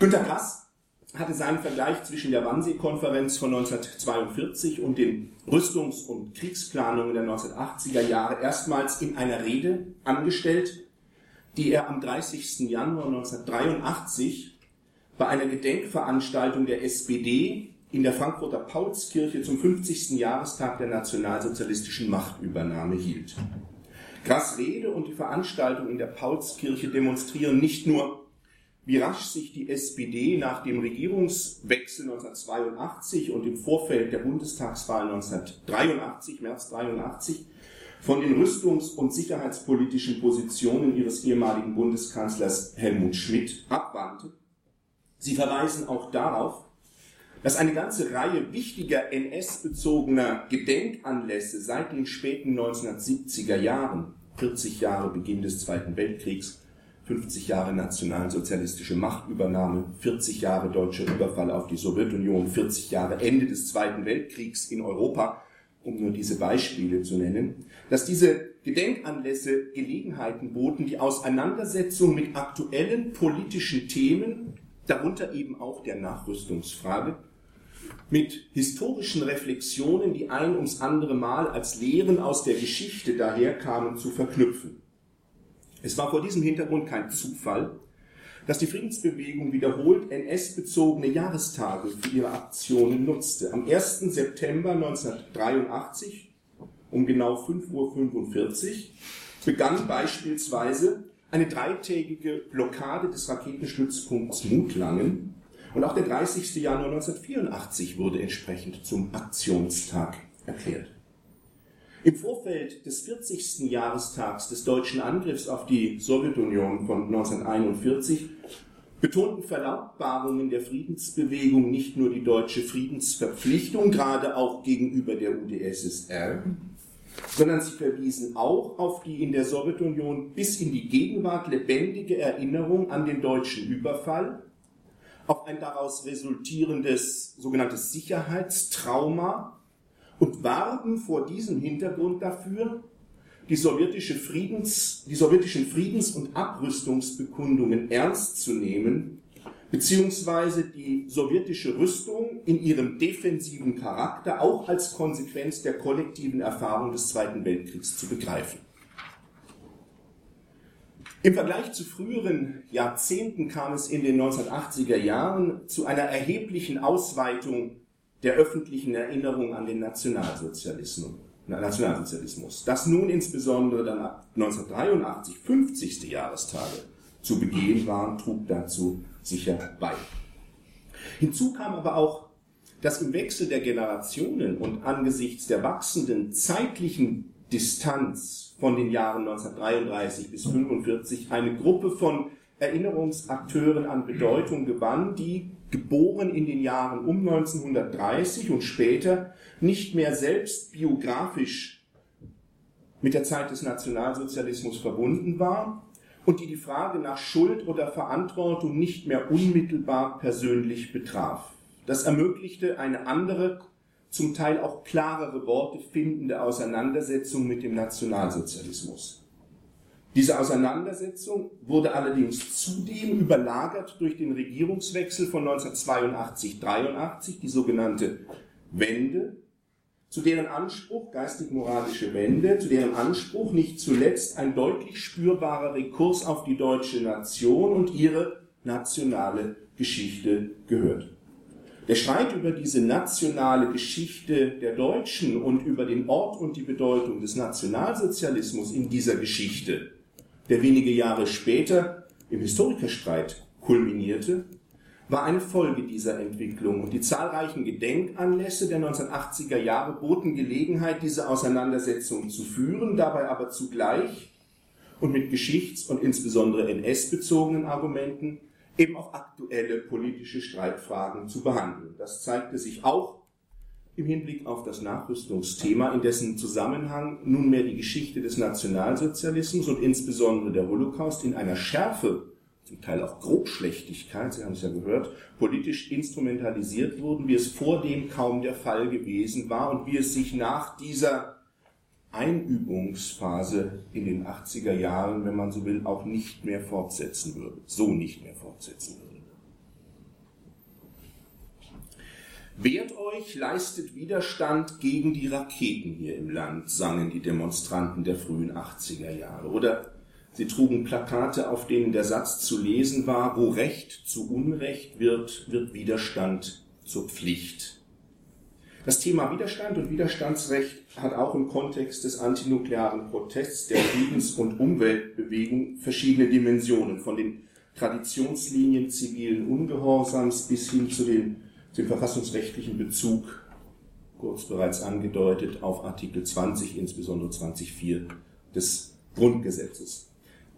S3: Günter Grass hatte seinen Vergleich zwischen der Wannsee-Konferenz von 1942 und den Rüstungs- und Kriegsplanungen der 1980er Jahre erstmals in einer Rede angestellt, die er am 30. Januar 1983 bei einer Gedenkveranstaltung der SPD in der Frankfurter Paulskirche zum 50. Jahrestag der nationalsozialistischen Machtübernahme hielt. Grass Rede und die Veranstaltung in der Paulskirche demonstrieren nicht nur wie rasch sich die SPD nach dem Regierungswechsel 1982 und im Vorfeld der Bundestagswahl 1983, März 83, von den rüstungs- und sicherheitspolitischen Positionen ihres ehemaligen Bundeskanzlers Helmut Schmidt abwandte. Sie verweisen auch darauf, dass eine ganze Reihe wichtiger NS-bezogener Gedenkanlässe seit den späten 1970er Jahren, 40 Jahre Beginn des Zweiten Weltkriegs, 50 Jahre nationalsozialistische Machtübernahme, 40 Jahre deutscher Überfall auf die Sowjetunion, 40 Jahre Ende des Zweiten Weltkriegs in Europa, um nur diese Beispiele zu nennen, dass diese Gedenkanlässe Gelegenheiten boten, die Auseinandersetzung mit aktuellen politischen Themen, darunter eben auch der Nachrüstungsfrage, mit historischen Reflexionen, die ein ums andere Mal als Lehren aus der Geschichte daherkamen, zu verknüpfen. Es war vor diesem Hintergrund kein Zufall, dass die Friedensbewegung wiederholt NS-bezogene Jahrestage für ihre Aktionen nutzte. Am 1. September 1983 um genau 5.45 Uhr begann beispielsweise eine dreitägige Blockade des Raketenstützpunkts Mutlangen und auch der 30. Januar 1984 wurde entsprechend zum Aktionstag erklärt. Im Vorfeld des 40. Jahrestags des deutschen Angriffs auf die Sowjetunion von 1941 betonten Verlautbarungen der Friedensbewegung nicht nur die deutsche Friedensverpflichtung, gerade auch gegenüber der UdSSR, sondern sie verwiesen auch auf die in der Sowjetunion bis in die Gegenwart lebendige Erinnerung an den deutschen Überfall, auf ein daraus resultierendes sogenanntes Sicherheitstrauma und warben vor diesem Hintergrund dafür, die, sowjetische Friedens, die sowjetischen Friedens- und Abrüstungsbekundungen ernst zu nehmen, beziehungsweise die sowjetische Rüstung in ihrem defensiven Charakter auch als Konsequenz der kollektiven Erfahrung des Zweiten Weltkriegs zu begreifen. Im Vergleich zu früheren Jahrzehnten kam es in den 1980er Jahren zu einer erheblichen Ausweitung der öffentlichen Erinnerung an den Nationalsozialismus. Das nun insbesondere dann ab 1983 50. Jahrestage zu begehen waren, trug dazu sicher bei. Hinzu kam aber auch, dass im Wechsel der Generationen und angesichts der wachsenden zeitlichen Distanz von den Jahren 1933 bis 1945 eine Gruppe von Erinnerungsakteuren an Bedeutung gewann, die geboren in den Jahren um 1930 und später nicht mehr selbst biografisch mit der Zeit des Nationalsozialismus verbunden war und die die Frage nach Schuld oder Verantwortung nicht mehr unmittelbar persönlich betraf. Das ermöglichte eine andere zum Teil auch klarere Worte findende Auseinandersetzung mit dem Nationalsozialismus. Diese Auseinandersetzung wurde allerdings zudem überlagert durch den Regierungswechsel von 1982-83, die sogenannte Wende, zu deren Anspruch, geistig-moralische Wende, zu deren Anspruch nicht zuletzt ein deutlich spürbarer Rekurs auf die deutsche Nation und ihre nationale Geschichte gehört. Der Streit über diese nationale Geschichte der Deutschen und über den Ort und die Bedeutung des Nationalsozialismus in dieser Geschichte, der wenige Jahre später im Historikerstreit kulminierte, war eine Folge dieser Entwicklung und die zahlreichen Gedenkanlässe der 1980er Jahre boten Gelegenheit, diese Auseinandersetzung zu führen, dabei aber zugleich und mit geschichts- und insbesondere NS-bezogenen Argumenten eben auch aktuelle politische Streitfragen zu behandeln. Das zeigte sich auch im Hinblick auf das Nachrüstungsthema, in dessen Zusammenhang nunmehr die Geschichte des Nationalsozialismus und insbesondere der Holocaust in einer Schärfe, zum Teil auch Grobschlechtigkeit, Sie haben es ja gehört, politisch instrumentalisiert wurden, wie es vor dem kaum der Fall gewesen war und wie es sich nach dieser Einübungsphase in den 80er Jahren, wenn man so will, auch nicht mehr fortsetzen würde, so nicht mehr fortsetzen würde. Wehrt euch, leistet Widerstand gegen die Raketen hier im Land, sangen die Demonstranten der frühen 80er Jahre. Oder sie trugen Plakate, auf denen der Satz zu lesen war, wo Recht zu Unrecht wird, wird Widerstand zur Pflicht. Das Thema Widerstand und Widerstandsrecht hat auch im Kontext des antinuklearen Protests der Friedens- und Umweltbewegung verschiedene Dimensionen, von den Traditionslinien zivilen Ungehorsams bis hin zu den, dem verfassungsrechtlichen Bezug, kurz bereits angedeutet, auf Artikel 20, insbesondere 20.4 des Grundgesetzes,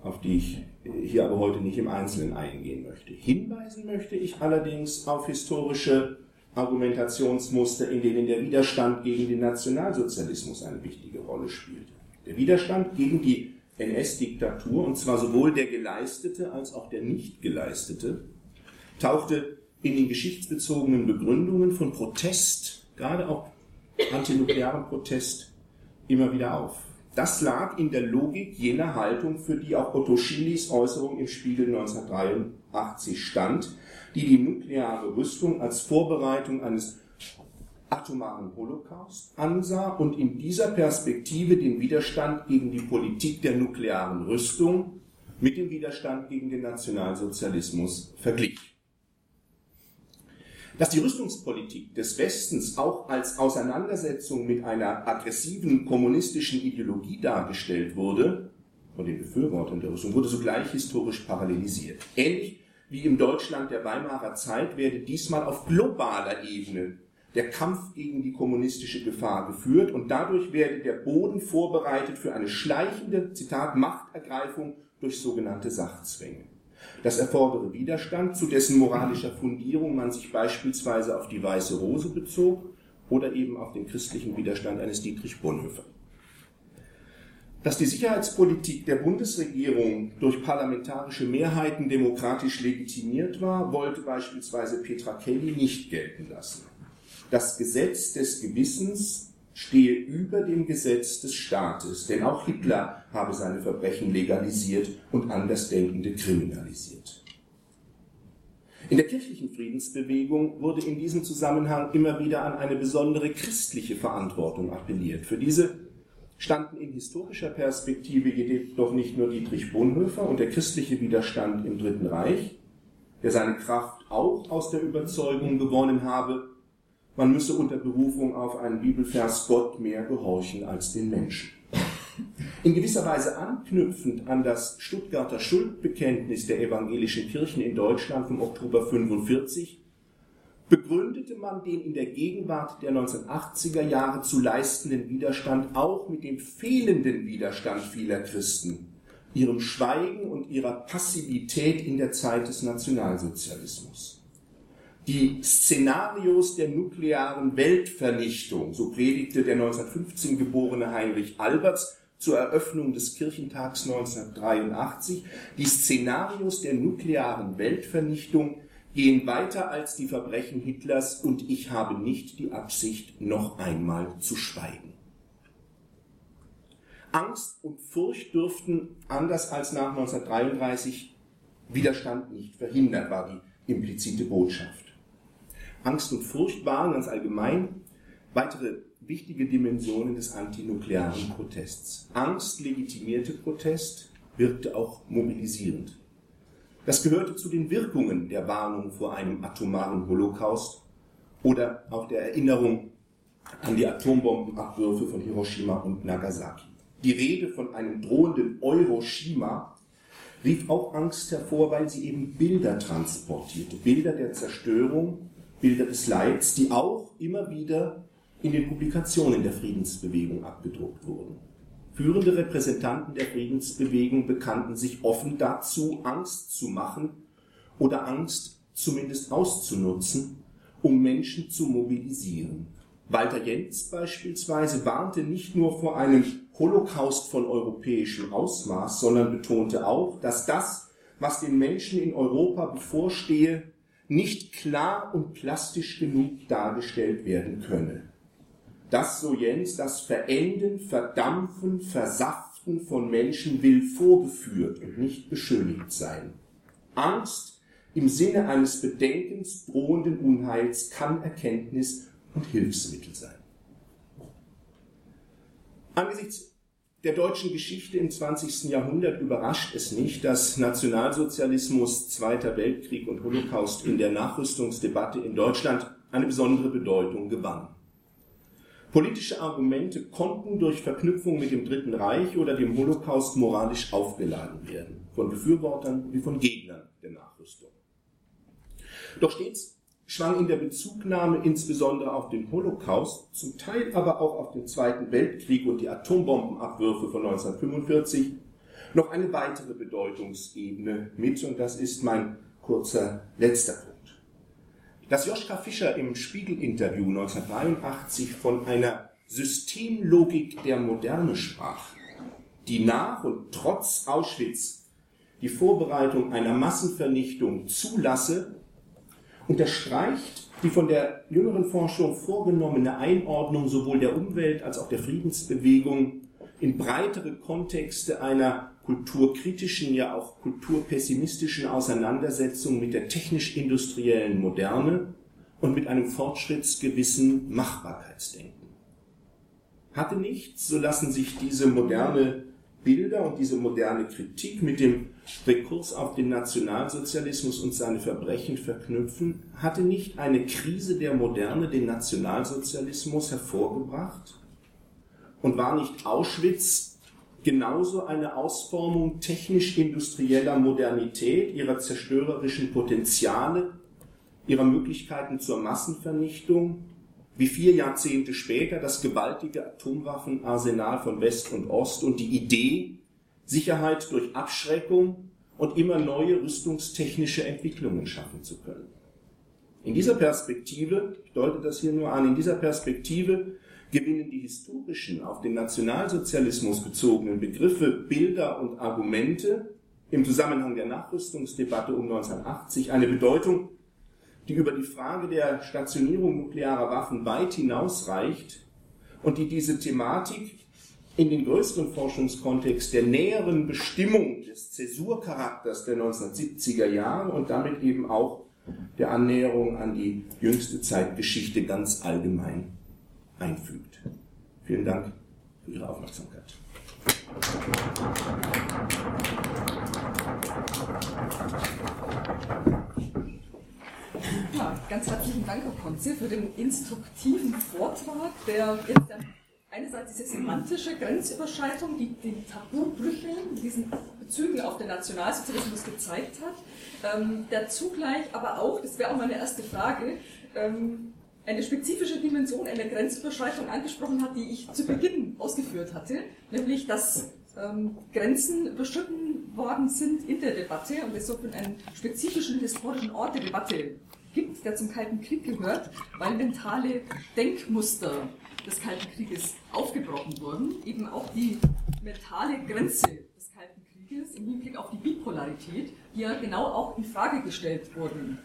S3: auf die ich hier aber heute nicht im Einzelnen eingehen möchte. Hinweisen möchte ich allerdings auf historische Argumentationsmuster, in denen der Widerstand gegen den Nationalsozialismus eine wichtige Rolle spielt. Der Widerstand gegen die NS-Diktatur, und zwar sowohl der geleistete als auch der nicht geleistete, tauchte in den geschichtsbezogenen Begründungen von Protest, gerade auch antinuklearen Protest, immer wieder auf. Das lag in der Logik jener Haltung, für die auch Otto Schilis Äußerung im Spiegel 1983 stand, die die nukleare Rüstung als Vorbereitung eines atomaren Holocaust ansah und in dieser Perspektive den Widerstand gegen die Politik der nuklearen Rüstung mit dem Widerstand gegen den Nationalsozialismus verglich. Dass die Rüstungspolitik des Westens auch als Auseinandersetzung mit einer aggressiven kommunistischen Ideologie dargestellt wurde, von den Befürwortern der Rüstung, wurde sogleich historisch parallelisiert. Ähnlich wie im Deutschland der Weimarer Zeit werde diesmal auf globaler Ebene der Kampf gegen die kommunistische Gefahr geführt und dadurch werde der Boden vorbereitet für eine schleichende, Zitat, Machtergreifung durch sogenannte Sachzwänge. Das erfordere Widerstand, zu dessen moralischer Fundierung man sich beispielsweise auf die Weiße Rose bezog oder eben auf den christlichen Widerstand eines Dietrich Bonhoeffer. Dass die Sicherheitspolitik der Bundesregierung durch parlamentarische Mehrheiten demokratisch legitimiert war, wollte beispielsweise Petra Kelly nicht gelten lassen. Das Gesetz des Gewissens stehe über dem Gesetz des Staates, denn auch Hitler habe seine Verbrechen legalisiert und Andersdenkende kriminalisiert. In der kirchlichen Friedensbewegung wurde in diesem Zusammenhang immer wieder an eine besondere christliche Verantwortung appelliert. Für diese standen in historischer Perspektive jedoch nicht nur Dietrich Bonhoeffer und der christliche Widerstand im Dritten Reich, der seine Kraft auch aus der Überzeugung gewonnen habe, man müsse unter Berufung auf einen Bibelvers Gott mehr gehorchen als den Menschen. In gewisser Weise anknüpfend an das Stuttgarter Schuldbekenntnis der evangelischen Kirchen in Deutschland vom Oktober 45 begründete man den in der Gegenwart der 1980er Jahre zu leistenden Widerstand auch mit dem fehlenden Widerstand vieler Christen, ihrem Schweigen und ihrer Passivität in der Zeit des Nationalsozialismus die Szenarios der nuklearen Weltvernichtung, so predigte der 1915 geborene Heinrich Alberts zur Eröffnung des Kirchentags 1983, die Szenarios der nuklearen Weltvernichtung gehen weiter als die Verbrechen Hitlers und ich habe nicht die Absicht, noch einmal zu schweigen. Angst und Furcht dürften, anders als nach 1933, Widerstand nicht verhindern, war die implizite Botschaft. Angst und Furcht waren ganz allgemein weitere wichtige Dimensionen des antinuklearen Protests. Angst legitimierte Protest, wirkte auch mobilisierend. Das gehörte zu den Wirkungen der Warnung vor einem atomaren Holocaust oder auch der Erinnerung an die Atombombenabwürfe von Hiroshima und Nagasaki. Die Rede von einem drohenden Euroshima rief auch Angst hervor, weil sie eben Bilder transportierte, Bilder der Zerstörung Bilder des Leids, die auch immer wieder in den Publikationen der Friedensbewegung abgedruckt wurden. Führende Repräsentanten der Friedensbewegung bekannten sich offen dazu, Angst zu machen oder Angst zumindest auszunutzen, um Menschen zu mobilisieren. Walter Jentz beispielsweise warnte nicht nur vor einem Holocaust von europäischem Ausmaß, sondern betonte auch, dass das, was den Menschen in Europa bevorstehe, nicht klar und plastisch genug dargestellt werden könne. Das, so Jens, das Verenden, Verdampfen, Versaften von Menschen will vorgeführt und nicht beschönigt sein. Angst im Sinne eines Bedenkens drohenden Unheils kann Erkenntnis und Hilfsmittel sein. Angesichts der deutschen Geschichte im 20. Jahrhundert überrascht es nicht, dass Nationalsozialismus, Zweiter Weltkrieg und Holocaust in der Nachrüstungsdebatte in Deutschland eine besondere Bedeutung gewannen. Politische Argumente konnten durch Verknüpfung mit dem Dritten Reich oder dem Holocaust moralisch aufgeladen werden, von Befürwortern wie von Gegnern der Nachrüstung. Doch stets schwang in der Bezugnahme insbesondere auf den Holocaust, zum Teil aber auch auf den Zweiten Weltkrieg und die Atombombenabwürfe von 1945 noch eine weitere Bedeutungsebene mit, und das ist mein kurzer letzter Punkt. Dass Joschka Fischer im Spiegel-Interview 1983 von einer Systemlogik der Moderne sprach, die nach und trotz Auschwitz die Vorbereitung einer Massenvernichtung zulasse, unterstreicht die von der jüngeren Forschung vorgenommene Einordnung sowohl der Umwelt als auch der Friedensbewegung in breitere Kontexte einer kulturkritischen, ja auch kulturpessimistischen Auseinandersetzung mit der technisch-industriellen Moderne und mit einem fortschrittsgewissen Machbarkeitsdenken. Hatte nicht, so lassen sich diese moderne Bilder und diese moderne Kritik mit dem Rekurs auf den Nationalsozialismus und seine Verbrechen verknüpfen, hatte nicht eine Krise der Moderne den Nationalsozialismus hervorgebracht? Und war nicht Auschwitz genauso eine Ausformung technisch-industrieller Modernität, ihrer zerstörerischen Potenziale, ihrer Möglichkeiten zur Massenvernichtung, wie vier Jahrzehnte später das gewaltige Atomwaffenarsenal von West und Ost und die Idee, Sicherheit durch Abschreckung und immer neue rüstungstechnische Entwicklungen schaffen zu können. In dieser Perspektive, ich deute das hier nur an, in dieser Perspektive gewinnen die historischen, auf den Nationalsozialismus bezogenen Begriffe, Bilder und Argumente im Zusammenhang der Nachrüstungsdebatte um 1980 eine Bedeutung, die über die Frage der Stationierung nuklearer Waffen weit hinausreicht und die diese Thematik in den größeren Forschungskontext der näheren Bestimmung des Zäsurcharakters der 1970er Jahre und damit eben auch der Annäherung an die jüngste Zeitgeschichte ganz allgemein einfügt. Vielen Dank für Ihre Aufmerksamkeit.
S2: Ja, ganz herzlichen Dank, Herr Konze, für den instruktiven Vortrag, der jetzt einerseits diese semantische Grenzüberschreitung, die den Tabubrüche, diesen Bezügen auf den Nationalsozialismus gezeigt hat, ähm, der zugleich aber auch, das wäre auch meine erste Frage, ähm, eine spezifische Dimension einer Grenzüberschreitung angesprochen hat, die ich zu Beginn ausgeführt hatte, nämlich dass ähm, Grenzen überschritten worden sind in der Debatte und es so einen spezifischen historischen Ort der Debatte gibt, der zum Kalten Krieg gehört, weil mentale Denkmuster des Kalten Krieges aufgebrochen wurden, eben auch die mentale Grenze des Kalten Krieges im Hinblick auf die Bipolarität, die ja genau auch in Frage gestellt wurden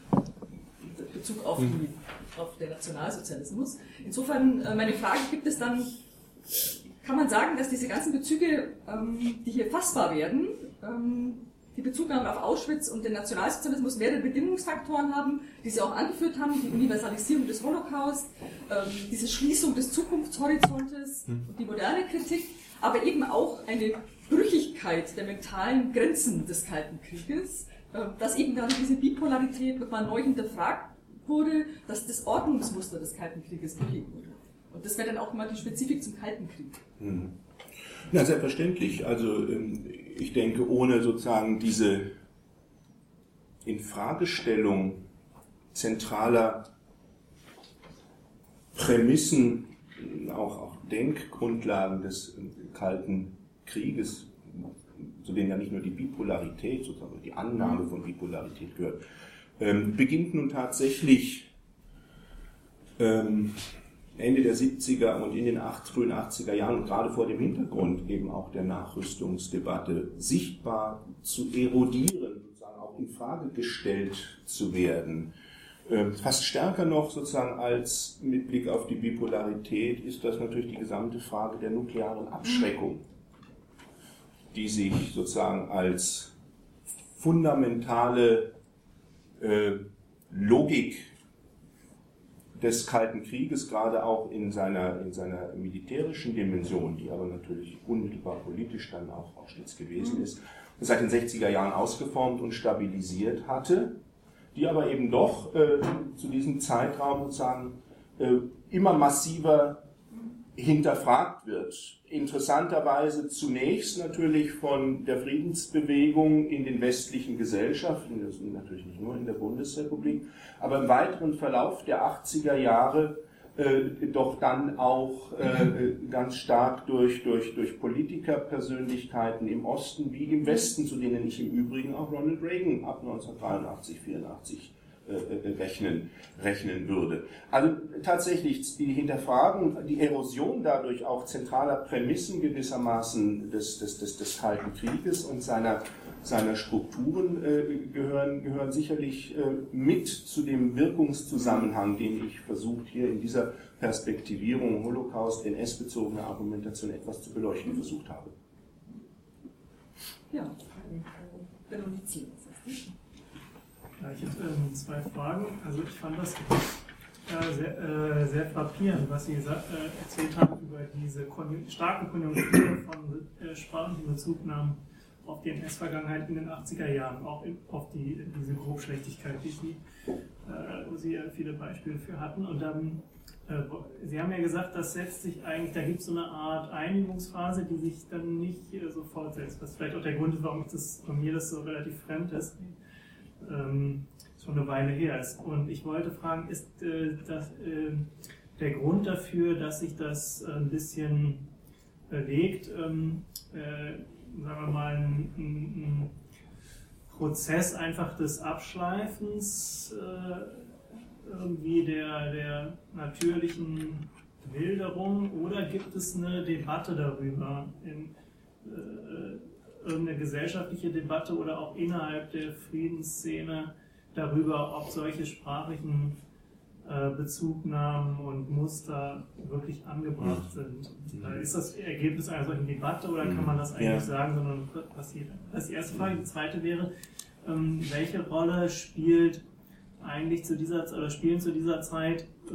S2: in Bezug auf, die, auf den Nationalsozialismus. Insofern äh, meine Frage, gibt es dann, kann man sagen, dass diese ganzen Bezüge, ähm, die hier fassbar werden, ähm, die Bezugnahme auf Auschwitz und den Nationalsozialismus mehrere Bedingungsfaktoren haben, die Sie auch angeführt haben, die Universalisierung des Holocaust, ähm, diese Schließung des Zukunftshorizontes, hm. die moderne Kritik, aber eben auch eine Brüchigkeit der mentalen Grenzen des Kalten Krieges, äh, dass eben dann diese Bipolarität nochmal neu hinterfragt wurde, dass das Ordnungsmuster des Kalten Krieges brüchig wurde. Und das wäre dann auch mal die Spezifik zum Kalten Krieg.
S3: Hm. Na, selbstverständlich. Also ähm, ich denke, ohne sozusagen diese Infragestellung zentraler Prämissen, auch, auch Denkgrundlagen des Kalten Krieges, zu denen ja nicht nur die Bipolarität, sozusagen die Annahme von Bipolarität gehört, ähm, beginnt nun tatsächlich ähm, Ende der 70er und in den frühen 80er Jahren, gerade vor dem Hintergrund eben auch der Nachrüstungsdebatte, sichtbar zu erodieren, sozusagen auch in Frage gestellt zu werden. Ähm, fast stärker noch sozusagen als mit Blick auf die Bipolarität ist das natürlich die gesamte Frage der nuklearen Abschreckung, die sich sozusagen als fundamentale äh, Logik des Kalten Krieges, gerade auch in seiner, in seiner militärischen Dimension, die aber natürlich unmittelbar politisch dann auch, auch stets gewesen ist, seit den 60er Jahren ausgeformt und stabilisiert hatte, die aber eben doch äh, zu diesem Zeitraum sozusagen äh, immer massiver hinterfragt wird. Interessanterweise zunächst natürlich von der Friedensbewegung in den westlichen Gesellschaften, das sind natürlich nicht nur in der Bundesrepublik, aber im weiteren Verlauf der 80er Jahre äh, doch dann auch äh, ganz stark durch, durch, durch Politikerpersönlichkeiten im Osten wie im Westen, zu denen ich im Übrigen auch Ronald Reagan ab 1983, 84 äh, äh, rechnen, rechnen würde. Also tatsächlich die Hinterfragen, die Erosion dadurch auch zentraler Prämissen gewissermaßen des, des, des, des Kalten Krieges und seiner, seiner Strukturen äh, gehören, gehören sicherlich äh, mit zu dem Wirkungszusammenhang, den ich versucht hier in dieser Perspektivierung Holocaust, NS-bezogene Argumentation etwas zu beleuchten versucht habe.
S2: Ja, Benonizieren.
S4: Ja, ich hätte ähm, zwei Fragen. Also ich fand das äh, sehr, äh, sehr frappierend, was Sie äh, erzählt haben über diese Konjun starken Konjunkturen von äh, sprachlichen Bezugnahmen auf die NS-Vergangenheit in den 80er Jahren, auch in, auf die, diese Grobschlechtigkeit, die Sie, äh, wo Sie ja viele Beispiele für hatten. Und dann, äh, Sie haben ja gesagt, das setzt sich eigentlich, da gibt es so eine Art Einigungsphase, die sich dann nicht so fortsetzt, was vielleicht auch der Grund ist, warum das, mir das so relativ fremd ist ähm, schon eine Weile her ist. Und ich wollte fragen, ist äh, das, äh, der Grund dafür, dass sich das ein bisschen bewegt, ähm, äh, sagen wir mal, ein, ein, Prozess einfach des Abschleifens äh, irgendwie der, der natürlichen Wilderung oder gibt es eine Debatte darüber in, äh, irgendeine gesellschaftliche Debatte oder auch innerhalb der Friedensszene darüber, ob solche sprachlichen äh, Bezugnahmen und Muster wirklich angebracht sind. Äh, ist das Ergebnis einer solchen Debatte oder kann man das eigentlich
S3: Ja.
S4: sagen, sondern passiert? Das ist die erste Frage. Die zweite wäre, ähm, welche Rolle spielt eigentlich zu dieser oder spielen zu dieser Zeit äh,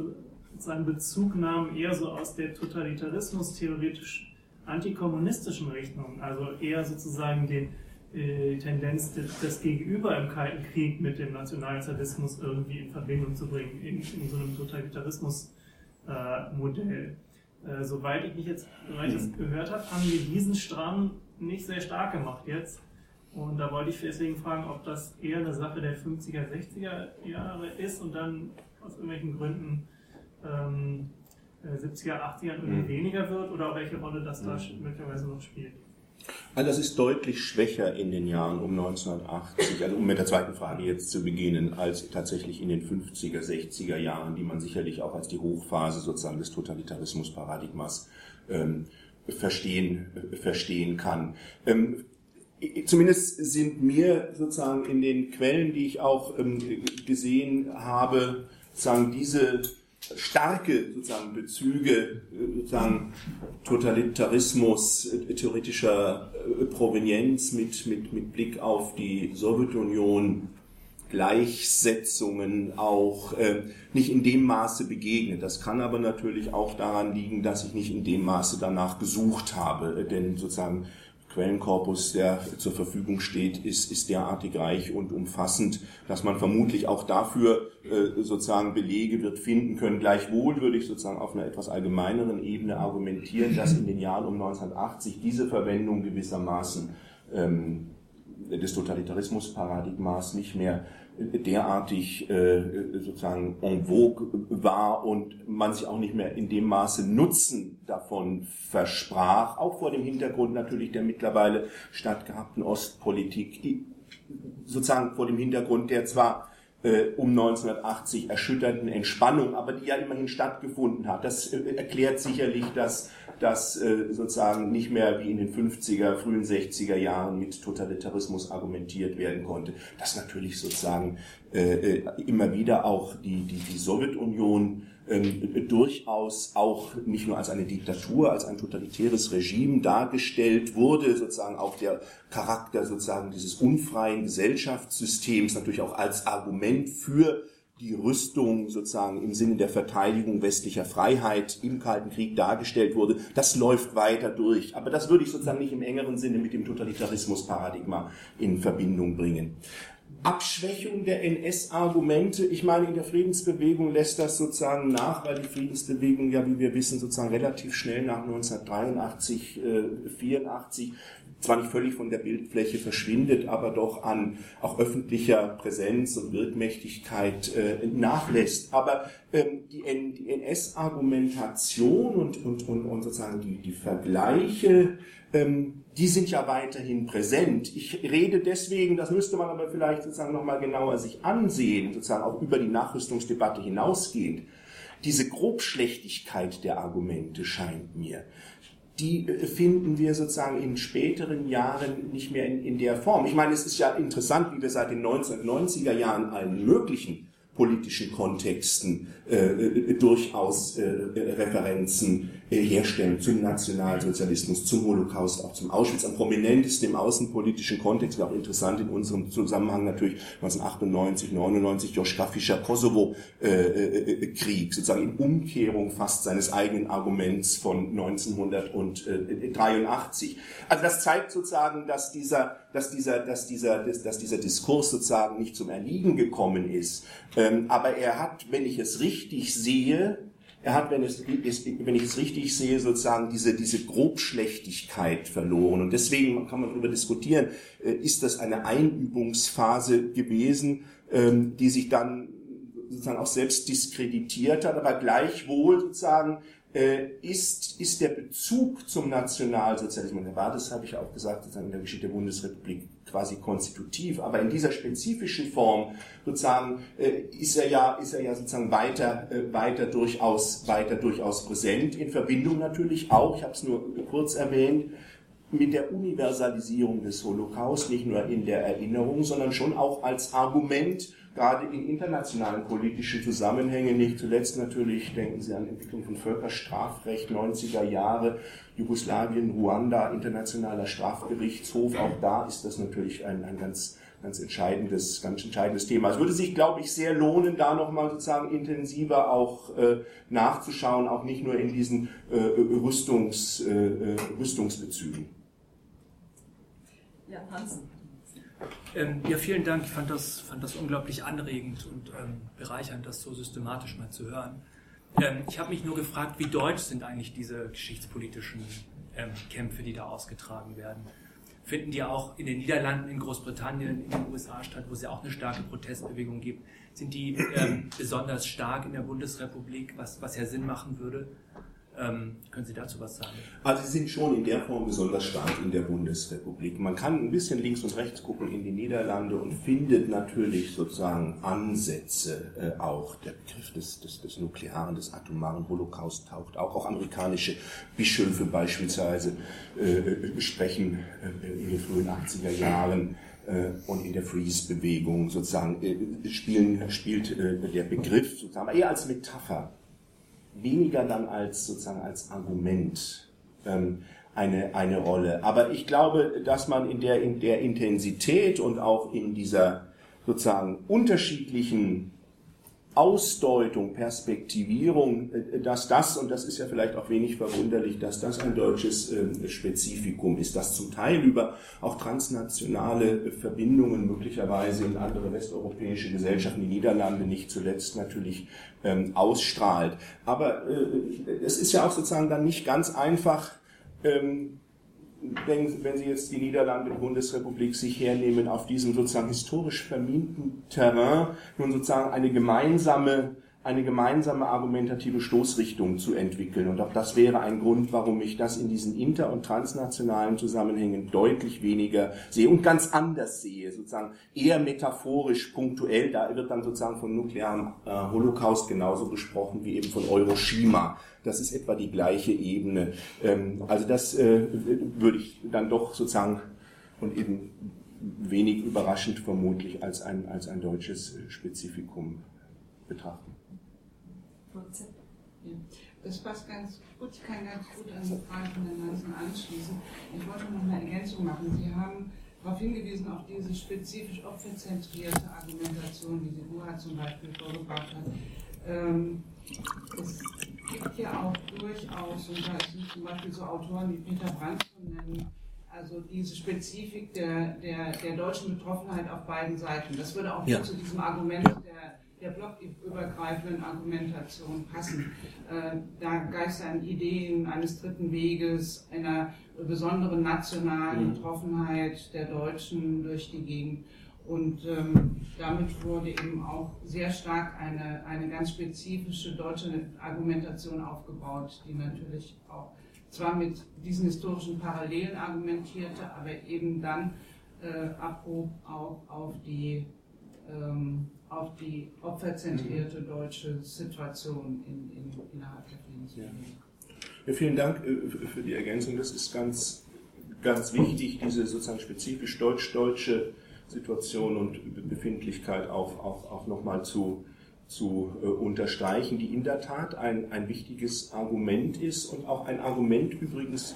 S4: sozusagen Bezugnahmen eher so aus der Totalitarismus theoretisch antikommunistischen Richtung, also eher sozusagen den äh, Tendenz des, des Gegenüber im Kalten Krieg mit dem Nationalsozialismus irgendwie in Verbindung zu bringen, in, in so einem Totalitarismus-Modell. Äh, soweit ich mich jetzt, soweit ich das gehört habe, haben wir diesen Strang nicht sehr stark gemacht jetzt. Und da wollte ich deswegen fragen, ob das eher eine Sache der 50er, 60er Jahre ist und dann aus irgendwelchen Gründen ähm, äh, 70er, 80er irgendwie
S3: Mhm.
S4: weniger wird oder welche Rolle das da möglicherweise noch spielt.
S3: Also das ist deutlich schwächer in den Jahren um 1980, also um mit der zweiten Frage jetzt zu beginnen, als tatsächlich in den 50er, 60er Jahren, die man sicherlich auch als die Hochphase sozusagen des Totalitarismus-Paradigmas ähm, verstehen, äh, verstehen kann. Ähm, Zumindest sind mir sozusagen in den Quellen, die ich auch ähm, gesehen habe, sozusagen diese starke sozusagen Bezüge sozusagen Totalitarismus theoretischer äh, Provenienz mit, mit, mit Blick auf die Sowjetunion Gleichsetzungen auch äh, nicht in dem Maße begegnet. Das kann aber natürlich auch daran liegen, dass ich nicht in dem Maße danach gesucht habe, äh, denn sozusagen Quellenkorpus, der zur Verfügung steht, ist, ist derartig reich und umfassend, dass man vermutlich auch dafür äh, sozusagen Belege wird finden können. Gleichwohl würde ich sozusagen auf einer etwas allgemeineren Ebene argumentieren, dass in den Jahren um 1980 diese Verwendung gewissermaßen ähm, des Totalitarismus-Paradigmas nicht mehr derartig äh, sozusagen en vogue war und man sich auch nicht mehr in dem Maße Nutzen davon versprach, auch vor dem Hintergrund natürlich der mittlerweile stattgehabten Ostpolitik, i- sozusagen vor dem Hintergrund der zwar äh, um 1980 erschütternden Entspannung, aber die ja immerhin stattgefunden hat. Das äh, erklärt sicherlich, dass das äh, sozusagen nicht mehr wie in den 50er, frühen 60er Jahren mit Totalitarismus argumentiert werden konnte. Dass natürlich sozusagen äh, äh, immer wieder auch die, die, die Sowjetunion ähm, durchaus auch nicht nur als eine Diktatur, als ein totalitäres Regime dargestellt wurde, sozusagen auch der Charakter sozusagen dieses unfreien Gesellschaftssystems natürlich auch als Argument für die Rüstung sozusagen im Sinne der Verteidigung westlicher Freiheit im Kalten Krieg dargestellt wurde, das läuft weiter durch. Aber das würde ich sozusagen nicht im engeren Sinne mit dem Totalitarismus-Paradigma in Verbindung bringen. Abschwächung der NS-Argumente. Ich meine, in der Friedensbewegung lässt das sozusagen nach, weil die Friedensbewegung ja, wie wir wissen, sozusagen relativ schnell nach 1983, äh, 84 zwar nicht völlig von der Bildfläche verschwindet, aber doch an auch öffentlicher Präsenz und Wirkmächtigkeit äh, nachlässt. Aber ähm, die, die NS-Argumentation und, und, und, und sozusagen die, die Vergleiche, ähm, die sind ja weiterhin präsent. Ich rede deswegen, das müsste man aber vielleicht sozusagen nochmal genauer sich ansehen, sozusagen auch über die Nachrüstungsdebatte hinausgehend. Diese Grobschlechtigkeit der Argumente scheint mir, die äh, finden wir sozusagen in späteren Jahren nicht mehr in, in der Form. Ich meine, es ist ja interessant, wie wir seit den 1990er Jahren allen möglichen politischen Kontexten äh, äh, durchaus äh, Referenzen herstellen zum Nationalsozialismus, zum Holocaust, auch zum Auschwitz. Am prominentesten im außenpolitischen Kontext, auch interessant in unserem Zusammenhang natürlich 1998, 99 Joschka Fischer Kosovo-Krieg, sozusagen in Umkehrung fast seines eigenen Arguments von 1983. Also das zeigt sozusagen, dass dieser, dass dieser, dass dieser, dass, dass dieser Diskurs sozusagen nicht zum Erliegen gekommen ist. Ähm, aber er hat, wenn ich es richtig sehe, er hat, wenn, es, wenn ich es richtig sehe, sozusagen diese, diese Grobschlechtigkeit verloren. Und deswegen kann man darüber diskutieren, äh, ist das eine Einübungsphase gewesen, ähm, die sich dann sozusagen auch selbst diskreditiert hat, aber gleichwohl sozusagen äh, ist, ist der Bezug zum Nationalsozialismus, der war, das habe ich auch gesagt, sozusagen in der Geschichte der Bundesrepublik quasi konstitutiv, aber in dieser spezifischen Form sozusagen äh, ist er ja, ist er ja sozusagen weiter, äh, weiter durchaus, weiter durchaus präsent, in Verbindung natürlich auch, ich habe es nur kurz erwähnt, mit der Universalisierung des Holocaust, nicht nur in der Erinnerung, sondern schon auch als Argument, gerade in internationalen politischen Zusammenhängen, nicht zuletzt natürlich, denken Sie an Entwicklung von Völkerstrafrecht, 90er Jahre, Jugoslawien, Ruanda, internationaler Strafgerichtshof, auch da ist das natürlich ein, ein ganz ganz entscheidendes, ganz entscheidendes Thema. Es würde sich, glaube ich, sehr lohnen, da nochmal sozusagen intensiver auch äh, nachzuschauen, auch nicht nur in diesen äh, Rüstungs, äh, äh Rüstungsbezügen.
S2: Ja, Hansen.
S5: Ähm, ja, vielen Dank. Ich fand das, fand das unglaublich anregend und ähm, bereichernd, das so systematisch mal zu hören. Ähm, ich habe mich nur gefragt, wie deutsch sind eigentlich diese geschichtspolitischen ähm, Kämpfe, die da ausgetragen werden? Finden die auch in den Niederlanden, in Großbritannien, in den USA statt, wo es ja auch eine starke Protestbewegung gibt? Sind die ähm, besonders stark in der Bundesrepublik, was, was ja Sinn machen würde? Ähm, können Sie dazu was sagen?
S3: Also sie sind schon in der Form besonders stark in der Bundesrepublik. Man kann ein bisschen links und rechts gucken in die Niederlande und findet natürlich sozusagen Ansätze äh, auch. Der Begriff des, des, des nuklearen, des atomaren Holocaust taucht auch. Auch amerikanische Bischöfe beispielsweise äh, sprechen äh, in den frühen 80er Jahren äh, und in der Freeze-Bewegung sozusagen äh, spielen, spielt äh, der Begriff sozusagen eher als Metapher weniger dann als sozusagen als Argument ähm, eine, eine Rolle. Aber ich glaube, dass man in der, in der Intensität und auch in dieser sozusagen unterschiedlichen Ausdeutung, Perspektivierung, äh, dass das, und das ist ja vielleicht auch wenig verwunderlich, dass das ein deutsches äh, Spezifikum ist, das zum Teil über auch transnationale Verbindungen möglicherweise in andere westeuropäische Gesellschaften, die Niederlande nicht zuletzt natürlich ähm, ausstrahlt. Aber äh, es ist ja auch sozusagen dann nicht ganz einfach, ähm, wenn, wenn Sie jetzt die Niederlande Bundesrepublik sich hernehmen, auf diesem sozusagen historisch verminten Terrain nun sozusagen eine gemeinsame eine gemeinsame argumentative Stoßrichtung zu entwickeln. Und auch das wäre ein Grund, warum ich das in diesen inter- und transnationalen Zusammenhängen deutlich weniger sehe und ganz anders sehe, sozusagen eher metaphorisch, punktuell. Da wird dann sozusagen von nuklearem äh, Holocaust genauso gesprochen wie eben von Hiroshima. Das ist etwa die gleiche Ebene. Ähm, also das äh, würde ich dann doch sozusagen und eben wenig überraschend vermutlich als ein, als ein deutsches Spezifikum betrachten.
S6: Ja. Das passt ganz gut, ich kann ganz gut an die Frage von Herrn Hansen anschließen. Ich wollte noch eine Ergänzung machen. Sie haben darauf hingewiesen, auf diese spezifisch opferzentrierte Argumentation, die die UHA zum Beispiel vorgebracht hat. Ähm, es gibt ja auch durchaus, und da sind zum Beispiel so Autoren wie Peter Brandt zu nennen, also diese Spezifik der, der, der deutschen Betroffenheit auf beiden Seiten. Das würde auch ja. zu diesem Argument der der blockübergreifenden Argumentation passen. Äh, da geistern Ideen eines dritten Weges, einer besonderen nationalen mhm. Betroffenheit der Deutschen durch die Gegend. Und ähm, damit wurde eben auch sehr stark eine, eine ganz spezifische deutsche Argumentation aufgebaut, die natürlich auch zwar mit diesen historischen Parallelen argumentierte, aber eben dann äh, abhob auch auf die ähm, auf die opferzentrierte mhm. deutsche Situation in, in, innerhalb der Friedensbewegung.
S3: Ja. ja. vielen Dank äh, für die Ergänzung. Das ist ganz, ganz wichtig, diese sozusagen spezifisch deutsch-deutsche Situation und Befindlichkeit auch, auch, auch nochmal zu, zu äh, unterstreichen, die in der Tat ein, ein wichtiges Argument ist und auch ein Argument übrigens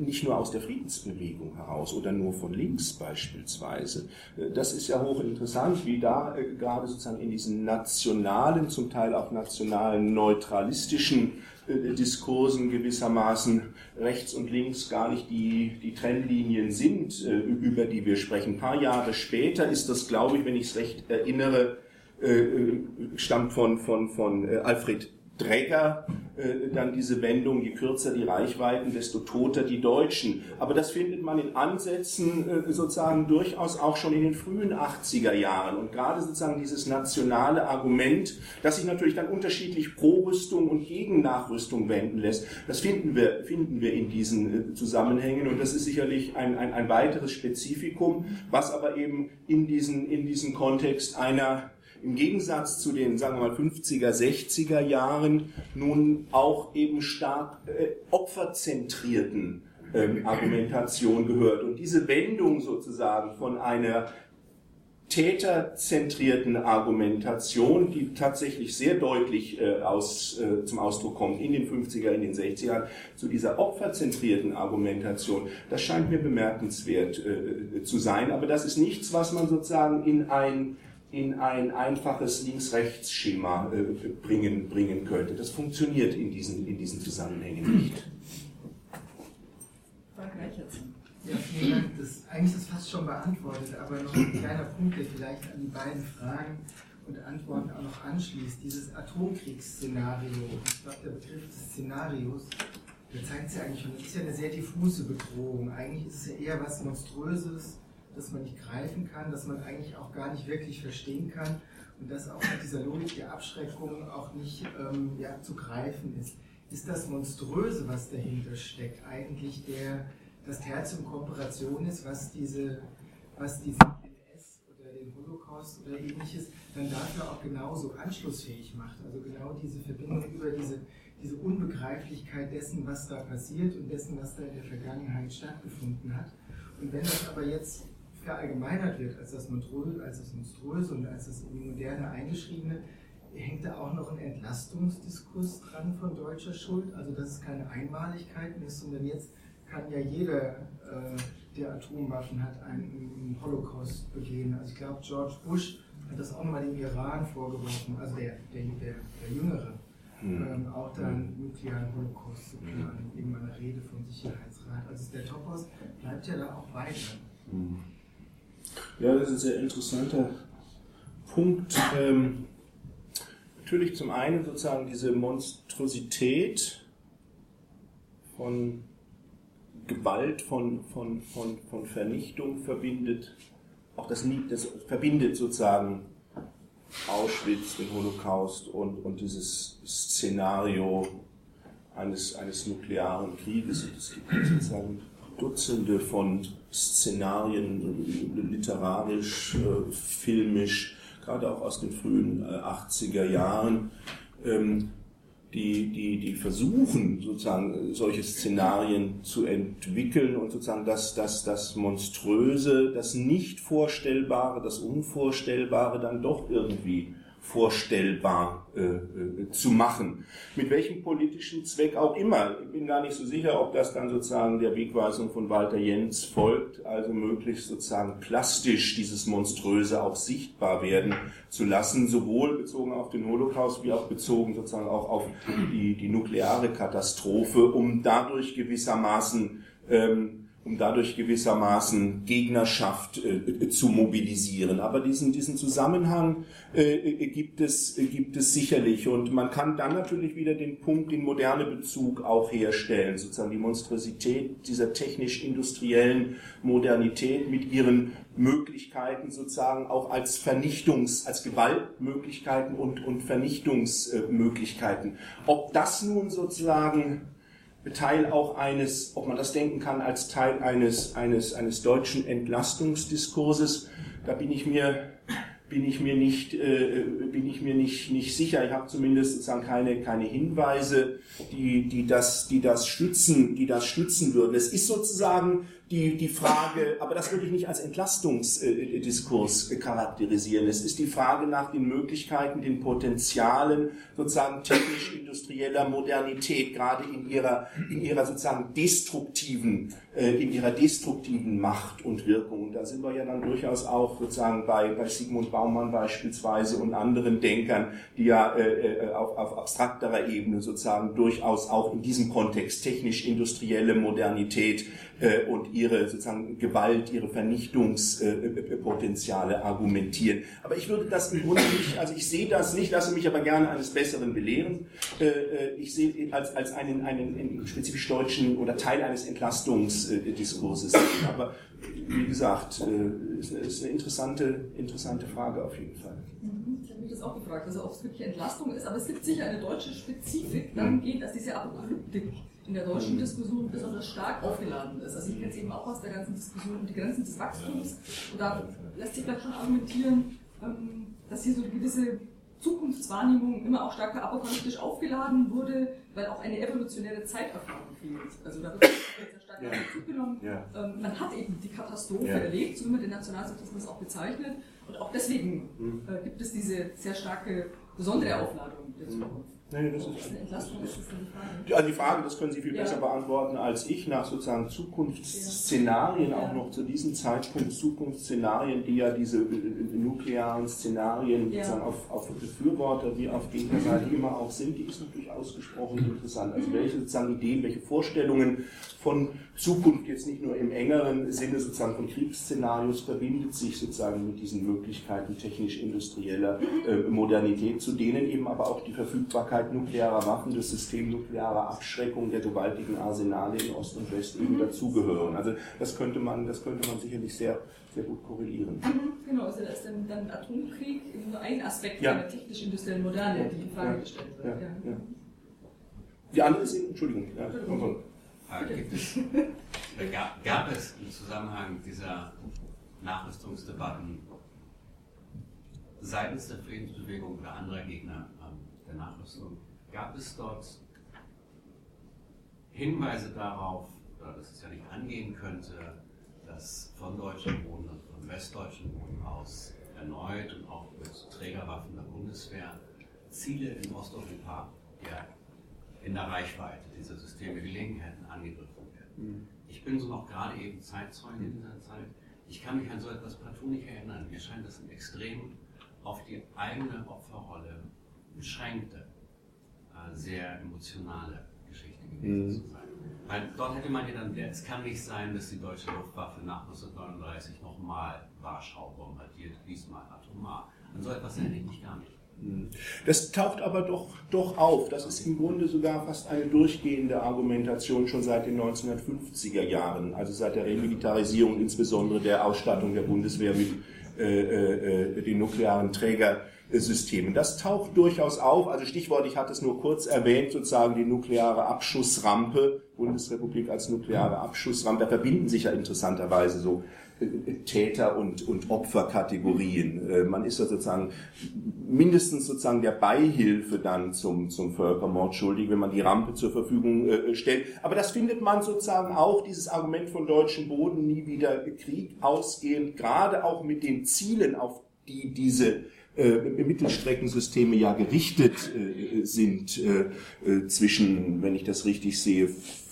S3: nicht nur aus der Friedensbewegung heraus oder nur von links beispielsweise. Das ist ja hochinteressant, wie da äh, gerade sozusagen in diesen nationalen, zum Teil auch nationalen neutralistischen äh, Diskursen gewissermaßen rechts und links gar nicht die, die Trennlinien sind, äh, über die wir sprechen. Ein paar Jahre später ist das, glaube ich, wenn ich es recht erinnere, stammt von, von, von Alfred Dregger äh, dann diese Wendung, je kürzer die Reichweiten, desto toter die Deutschen. Aber das findet man in Ansätzen äh, sozusagen durchaus auch schon in den frühen 80er Jahren. Und gerade sozusagen dieses nationale Argument, das sich natürlich dann unterschiedlich pro Rüstung und gegen Nachrüstung wenden lässt, das finden wir, finden wir in diesen äh, Zusammenhängen. Und das ist sicherlich ein, ein, ein weiteres Spezifikum, was aber eben in diesen, in diesen Kontext einer im Gegensatz zu den, sagen wir mal, 50er, 60er Jahren nun auch eben stark äh, opferzentrierten ähm, Argumentation gehört. Und diese Wendung sozusagen von einer täterzentrierten Argumentation, die tatsächlich sehr deutlich äh, aus, äh, zum Ausdruck kommt in den 50er, in den 60er, zu dieser opferzentrierten Argumentation, das scheint mir bemerkenswert äh, zu sein. Aber das ist nichts, was man sozusagen in ein in ein einfaches Links-Rechts-Schema äh, bringen, bringen könnte. Das funktioniert in diesen, in diesen Zusammenhängen nicht.
S7: Ja, vielen Dank. Das, eigentlich ist fast schon beantwortet, aber noch ein kleiner Punkt, der vielleicht an die beiden Fragen und Antworten auch noch anschließt. Dieses Atomkriegsszenario, ich glaube, der Begriff des Szenarios, der zeigt es ja eigentlich schon, das ist ja eine sehr diffuse Bedrohung. Eigentlich ist es ja eher was Monströses, das man nicht greifen kann, das man eigentlich auch gar nicht wirklich verstehen kann und das auch mit dieser Logik der Abschreckung auch nicht ähm, ja, zu greifen ist. Ist das Monströse, was dahinter steckt, eigentlich der, das Tertium Kooperation ist, was diese, was diesen NS oder den Holocaust oder ähnliches dann dafür auch genauso anschlussfähig macht. Also genau diese Verbindung über diese, diese Unbegreiflichkeit dessen, was da passiert und dessen, was da in der Vergangenheit stattgefunden hat. Und wenn das aber jetzt verallgemeinert wird als das Monströse, als das Monströse und als das in die moderne Eingeschriebene, hängt da auch noch ein Entlastungsdiskurs dran von deutscher Schuld, also dass es keine Einmaligkeiten ist, sondern jetzt kann ja jeder, äh, der Atomwaffen hat, einen Holocaust begehen. Also ich glaube, George Bush hat das auch mal dem Iran vorgeworfen, also der, der, der, der Jüngere, mhm. ähm, auch da einen nuklearen Holocaust zu planen, in irgendeiner Rede vom Sicherheitsrat. Also der Topos bleibt ja da auch weiter.
S3: Mhm. Ja, das ist ein sehr interessanter Punkt. Ähm, natürlich zum einen sozusagen diese Monstrosität von Gewalt, von, von, von, von Vernichtung verbindet, auch das, das verbindet sozusagen Auschwitz, den Holocaust und, und dieses Szenario eines, eines nuklearen Krieges. Es gibt sozusagen Dutzende von Szenarien, literarisch, äh, filmisch, gerade auch aus den frühen äh, 80er Jahren, ähm, die, die, die versuchen, sozusagen solche Szenarien zu entwickeln und sozusagen das, das, das Monströse, das Nicht-Vorstellbare, das Unvorstellbare dann doch irgendwie vorstellbar äh, äh, zu machen. Mit welchem politischen Zweck auch immer. Ich bin gar nicht so sicher, ob das dann sozusagen der Wegweisung von Walter Jens folgt, also möglichst sozusagen plastisch dieses Monströse auch sichtbar werden zu lassen, sowohl bezogen auf den Holocaust wie auch bezogen sozusagen auch auf die, die nukleare Katastrophe, um dadurch gewissermaßen ähm, um dadurch gewissermaßen Gegnerschaft äh, zu mobilisieren. Aber diesen, diesen Zusammenhang äh, äh, gibt, es, äh, gibt es sicherlich. Und man kann dann natürlich wieder den Punkt, den moderne Bezug auch herstellen, sozusagen die Monstrosität dieser technisch-industriellen Modernität mit ihren Möglichkeiten sozusagen auch als Vernichtungs-, als Gewaltmöglichkeiten und, und Vernichtungsmöglichkeiten. Ob das nun sozusagen Teil auch eines, ob man das denken kann, als Teil eines, eines, eines deutschen Entlastungsdiskurses. Da bin ich mir, bin ich mir nicht, äh, bin ich mir nicht, nicht sicher. Ich habe zumindest sozusagen keine, keine Hinweise, die, die das, die das stützen, die das stützen würden. Es ist sozusagen die, die Frage, aber das würde ich nicht als Entlastungsdiskurs charakterisieren. Es ist die Frage nach den Möglichkeiten, den Potenzialen sozusagen technisch-industrieller Modernität, gerade in ihrer, in ihrer sozusagen destruktiven, äh, in ihrer destruktiven Macht und Wirkung. Und da sind wir ja dann durchaus auch sozusagen bei, bei Sigmund Baumann beispielsweise und anderen Denkern, die ja äh, äh auf, auf abstrakterer Ebene sozusagen durchaus auch in diesem Kontext technisch-industrielle Modernität äh, und ihre sozusagen Gewalt, ihre Vernichtungspotenziale argumentieren. Aber ich würde das im Grunde nicht, also ich sehe das nicht, lasse mich aber gerne eines Besseren belehren. Äh, äh, ich sehe als, als einen, einen spezifisch deutschen oder Teil eines Entlastungsdiskurses. Aber wie gesagt, eine, ist eine interessante, interessante Frage auf jeden Fall.
S2: Mhm, ich habe mich das auch gefragt, also ob es wirklich Entlastung ist, aber es gibt sicher eine deutsche Spezifik dann geht, dass diese Apokalyptik in der deutschen mhm. Diskussion besonders stark aufgeladen ist. Also ich kenne es eben auch aus der ganzen Diskussion um die Grenzen des Wachstums. Und da lässt sich vielleicht schon argumentieren, ähm, dass hier so eine gewisse Zukunftswahrnehmung immer auch stärker apokalyptisch aufgeladen wurde, weil auch eine evolutionäre Zeiterfahrung fehlt. Also da wird sehr stark
S3: Ja.
S2: Bezug genommen.
S3: Ja.
S2: Ähm, man hat eben die Katastrophe
S3: Ja.
S2: erlebt, so wie man den Nationalsozialismus auch bezeichnet. Und auch deswegen
S3: Mhm.
S2: äh, gibt es diese sehr starke, besondere Aufladung der Zukunft.
S3: Nee, das ist
S2: eine Entlastung ist.
S3: Ja, die Frage, das können Sie viel
S2: Ja.
S3: besser beantworten als ich, nach sozusagen Zukunftsszenarien,
S2: Ja.
S3: auch noch zu diesem Zeitpunkt Zukunftsszenarien, die ja diese äh, nuklearen Szenarien sozusagen auf, auf Befürworter wie auf Gegnerseite immer auch sind, die ist natürlich ausgesprochen interessant. Also welche sozusagen Ideen, welche Vorstellungen von Zukunft jetzt nicht nur im engeren Sinne sozusagen von Kriegsszenarios verbindet sich sozusagen mit diesen Möglichkeiten technisch-industrieller äh, Modernität, zu denen eben aber auch die Verfügbarkeit nuklearer Waffen, das System nuklearer Abschreckung der gewaltigen Arsenale in Ost und West eben dazugehören. Also das könnte man, das könnte man sicherlich sehr, sehr gut korrelieren.
S2: Mhm, Genau, also da ist dann, dann Atomkrieg nur ein Aspekt
S3: Ja.
S2: der technisch-industriellen Moderne, die in Frage
S3: Ja.
S2: gestellt wird.
S3: ja. Die andere ist, Entschuldigung, ja,
S2: Entschuldigung.
S8: Gibt es, gab, gab es im Zusammenhang dieser Nachrüstungsdebatten seitens der Friedensbewegung oder anderer Gegner ähm, der Nachrüstung, gab es dort Hinweise darauf, dass es ja nicht angehen könnte, dass von deutschem Boden und von westdeutschem Boden aus erneut und auch mit Trägerwaffen der Bundeswehr Ziele in Osteuropa ja, in der Reichweite dieser Systeme gelegen hätten, angegriffen werden. Ich bin so noch gerade eben Zeitzeuge in dieser Zeit. Ich kann mich an so etwas partout nicht erinnern. Mir scheint das ein extrem auf die eigene Opferrolle beschränkte, äh, sehr emotionale Geschichte gewesen
S3: Mhm.
S8: zu sein. Weil dort hätte man ja dann, es kann nicht sein, dass die deutsche Luftwaffe nach 1939 nochmal Warschau bombardiert, diesmal atomar. An so etwas erinnere ich mich gar nicht.
S3: Das taucht aber doch, doch auf. Das ist im Grunde sogar fast eine durchgehende Argumentation schon seit den 1950er Jahren, also seit der Remilitarisierung, insbesondere der Ausstattung der Bundeswehr mit äh, äh, den nuklearen Trägersystemen. Das taucht durchaus auf. Also Stichwort, ich hatte es nur kurz erwähnt, sozusagen die nukleare Abschussrampe, Bundesrepublik als nukleare Abschussrampe. Da verbinden sich ja interessanterweise so äh, Täter- und, und Opferkategorien. Äh, Man ist ja sozusagen mindestens sozusagen der Beihilfe dann zum, zum Völkermord schuldig, wenn man die Rampe zur Verfügung äh, stellt. Aber das findet man sozusagen auch, dieses Argument von deutschem Boden, nie wieder Krieg ausgehend, gerade auch mit den Zielen, auf die diese äh, Mittelstreckensysteme ja gerichtet sind, zwischen, wenn ich das richtig sehe,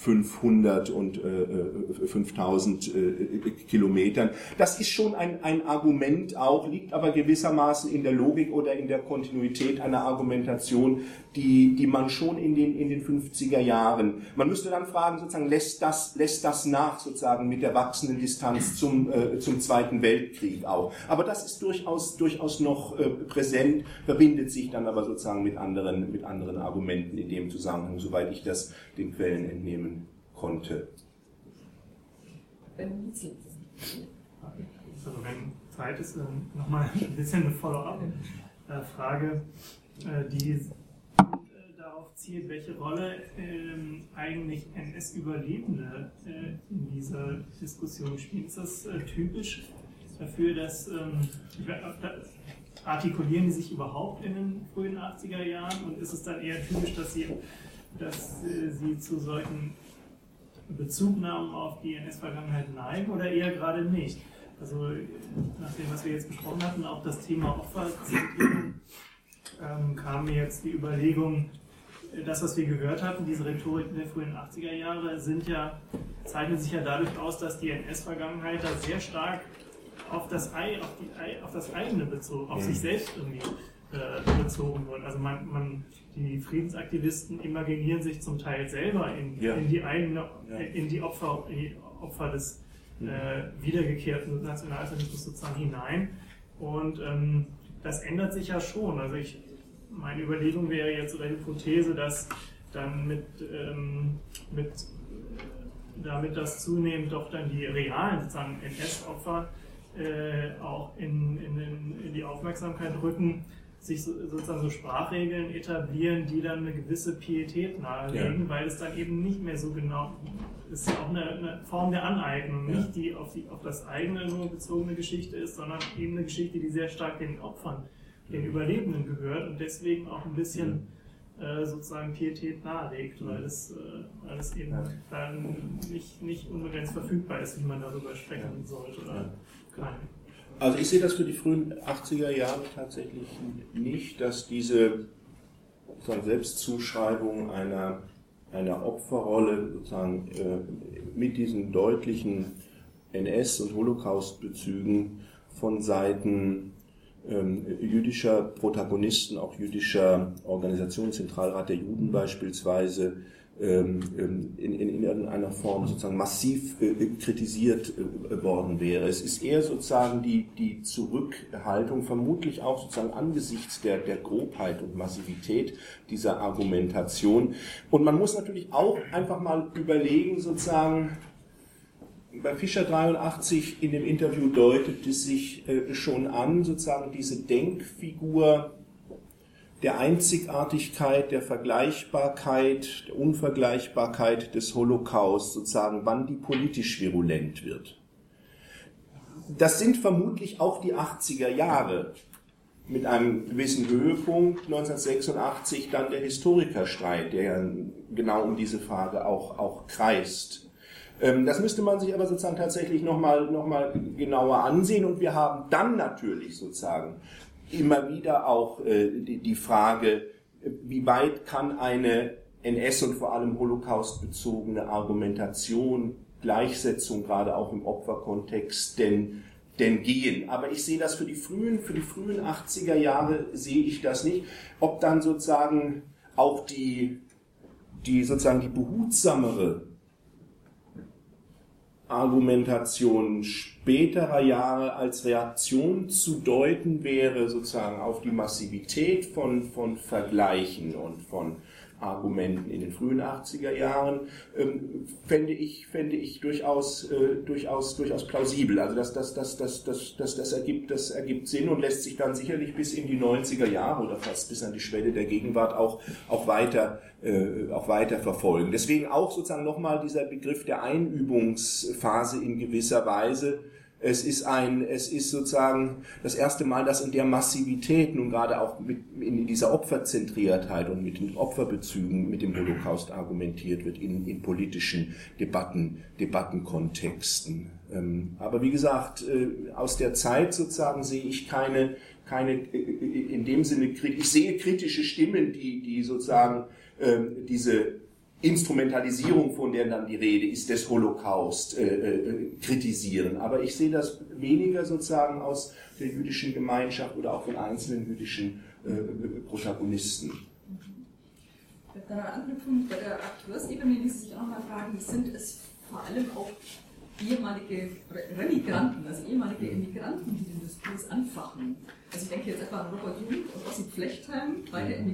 S3: 500 und äh, äh, 5000 äh, Kilometern. Das ist schon ein, ein Argument auch, liegt aber gewissermaßen in der Logik oder in der Kontinuität einer Argumentation, die, die man schon in den, in den 50er Jahren, man müsste dann fragen, sozusagen, lässt das, lässt das nach, sozusagen, mit der wachsenden Distanz zum, äh, zum Zweiten Weltkrieg auch. Aber das ist durchaus, durchaus noch äh, präsent, verbindet sich dann aber sozusagen mit anderen, mit anderen Argumenten in dem Zusammenhang, soweit ich das den Quellen entnehmen konnte.
S4: Also wenn Zeit ist, ähm, nochmal ein bisschen eine Follow-up-Frage, äh, die äh, darauf zielt, welche Rolle ähm, eigentlich NS-Überlebende äh, in dieser Diskussion spielen. Ist das äh, typisch dafür, dass ähm, artikulieren die sich überhaupt in den frühen 80er Jahren und ist es dann eher typisch, dass sie, dass, äh, sie zu solchen Bezugnahmen auf die NS-Vergangenheit neigen oder eher gerade nicht? Also nach dem, was wir jetzt besprochen hatten, auch das Thema Opferzentrierung, ähm, kam mir jetzt die Überlegung, das, was wir gehört hatten, diese Rhetorik der frühen 80er Jahre, sind ja, zeichnet sich ja dadurch aus, dass die NS-Vergangenheit da sehr stark auf das, Ei, auf, die, Ei- auf das eigene bezogen, auf sich selbst irgendwie äh, bezogen wird. Also man, man, die Friedensaktivisten imaginieren sich zum Teil selber in,
S3: Ja.
S4: in die eigene,
S3: Ja.
S4: in die Opfer, in die Opfer des
S3: Mhm.
S4: äh, wiedergekehrten Nationalsozialismus sozusagen hinein. Und ähm, das ändert sich ja schon. Also ich, meine Überlegung wäre jetzt oder Hypothese, dass dann mit, ähm, mit äh, damit das zunehmend doch dann die realen sozusagen NS-Opfer äh, auch in, in, in die Aufmerksamkeit rücken, sich so, sozusagen so Sprachregeln etablieren, die dann eine gewisse Pietät nahelegen,
S3: Ja.
S4: weil es dann eben nicht mehr so genau ist ja auch eine, eine Form der Aneignung,
S3: Ja.
S4: nicht die auf, die auf das eigene nur bezogene Geschichte ist, sondern eben eine Geschichte, die sehr stark den Opfern den Überlebenden gehört und deswegen auch ein bisschen äh, sozusagen Pietät nahelegt, weil es, äh, weil es eben dann nicht, nicht unbegrenzt verfügbar ist, wie man darüber sprechen sollte oder kann.
S3: Also ich sehe das für die frühen 80er Jahre tatsächlich nicht, dass diese sozusagen Selbstzuschreibung einer, einer Opferrolle sozusagen äh, mit diesen deutlichen NS- und Holocaust-Bezügen von Seiten ähm, jüdischer Protagonisten, auch jüdischer Organisation, Zentralrat der Juden beispielsweise, in, in, in irgendeiner Form sozusagen massiv äh, kritisiert äh, worden wäre. Es ist eher sozusagen die, die Zurückhaltung, vermutlich auch sozusagen angesichts der, der Grobheit und Massivität dieser Argumentation. Und man muss natürlich auch einfach mal überlegen, sozusagen, bei Fischer 83 in dem Interview deutet es sich äh, schon an, sozusagen diese Denkfigur der Einzigartigkeit, der Vergleichbarkeit, der Unvergleichbarkeit des Holocaust, sozusagen, wann die politisch virulent wird. Das sind vermutlich auch die 80er Jahre mit einem gewissen Höhepunkt 1986 dann der Historikerstreit, der genau um diese Frage auch, auch kreist. Ähm, das müsste man sich aber sozusagen tatsächlich nochmal noch mal genauer ansehen und wir haben dann natürlich sozusagen immer wieder auch äh, die Frage, wie weit kann eine NS- und vor allem Holocaust-bezogene Argumentation, Gleichsetzung gerade auch im Opferkontext denn, denn gehen. Aber ich sehe das für die frühen, für die frühen 80er Jahre sehe ich das nicht. Ob dann sozusagen auch die, die sozusagen die behutsamere Argumentation späterer Jahre als Reaktion zu deuten wäre, sozusagen auf die Massivität von, von Vergleichen und von Argumenten in den frühen 80er Jahren, ähm, fände ich, fände ich durchaus, äh, durchaus, durchaus plausibel. Also das, das, das, das, das, das, das, ergibt, das ergibt Sinn und lässt sich dann sicherlich bis in die 90er Jahre oder fast bis an die Schwelle der Gegenwart auch, auch, weiter, äh, auch weiter verfolgen. Deswegen auch sozusagen nochmal dieser Begriff der Einübungsphase in gewisser Weise, es ist ein, es ist sozusagen das erste Mal, dass in der Massivität nun gerade auch mit, in dieser Opferzentriertheit und mit den Opferbezügen mit dem Holocaust argumentiert wird in, in politischen Debatten, Debattenkontexten. Ähm, aber wie gesagt, äh, aus der Zeit sozusagen sehe ich keine, keine, äh, in dem Sinne, ich sehe kritische Stimmen, die, die sozusagen ähm, diese Instrumentalisierung, von der dann die Rede ist, des Holocaust äh, äh, kritisieren. Aber ich sehe das weniger sozusagen aus der jüdischen Gemeinschaft oder auch von einzelnen jüdischen äh, Protagonisten.
S2: Dann Anknüpfung bei der Akteursebene ließ sich auch mal fragen, sind es vor allem auch ehemalige Remigranten, also ehemalige Emigranten, die den Diskurs anfachen. Also ich denke jetzt etwa an Robert Jung und Ossi Flechtheim, beide mhm.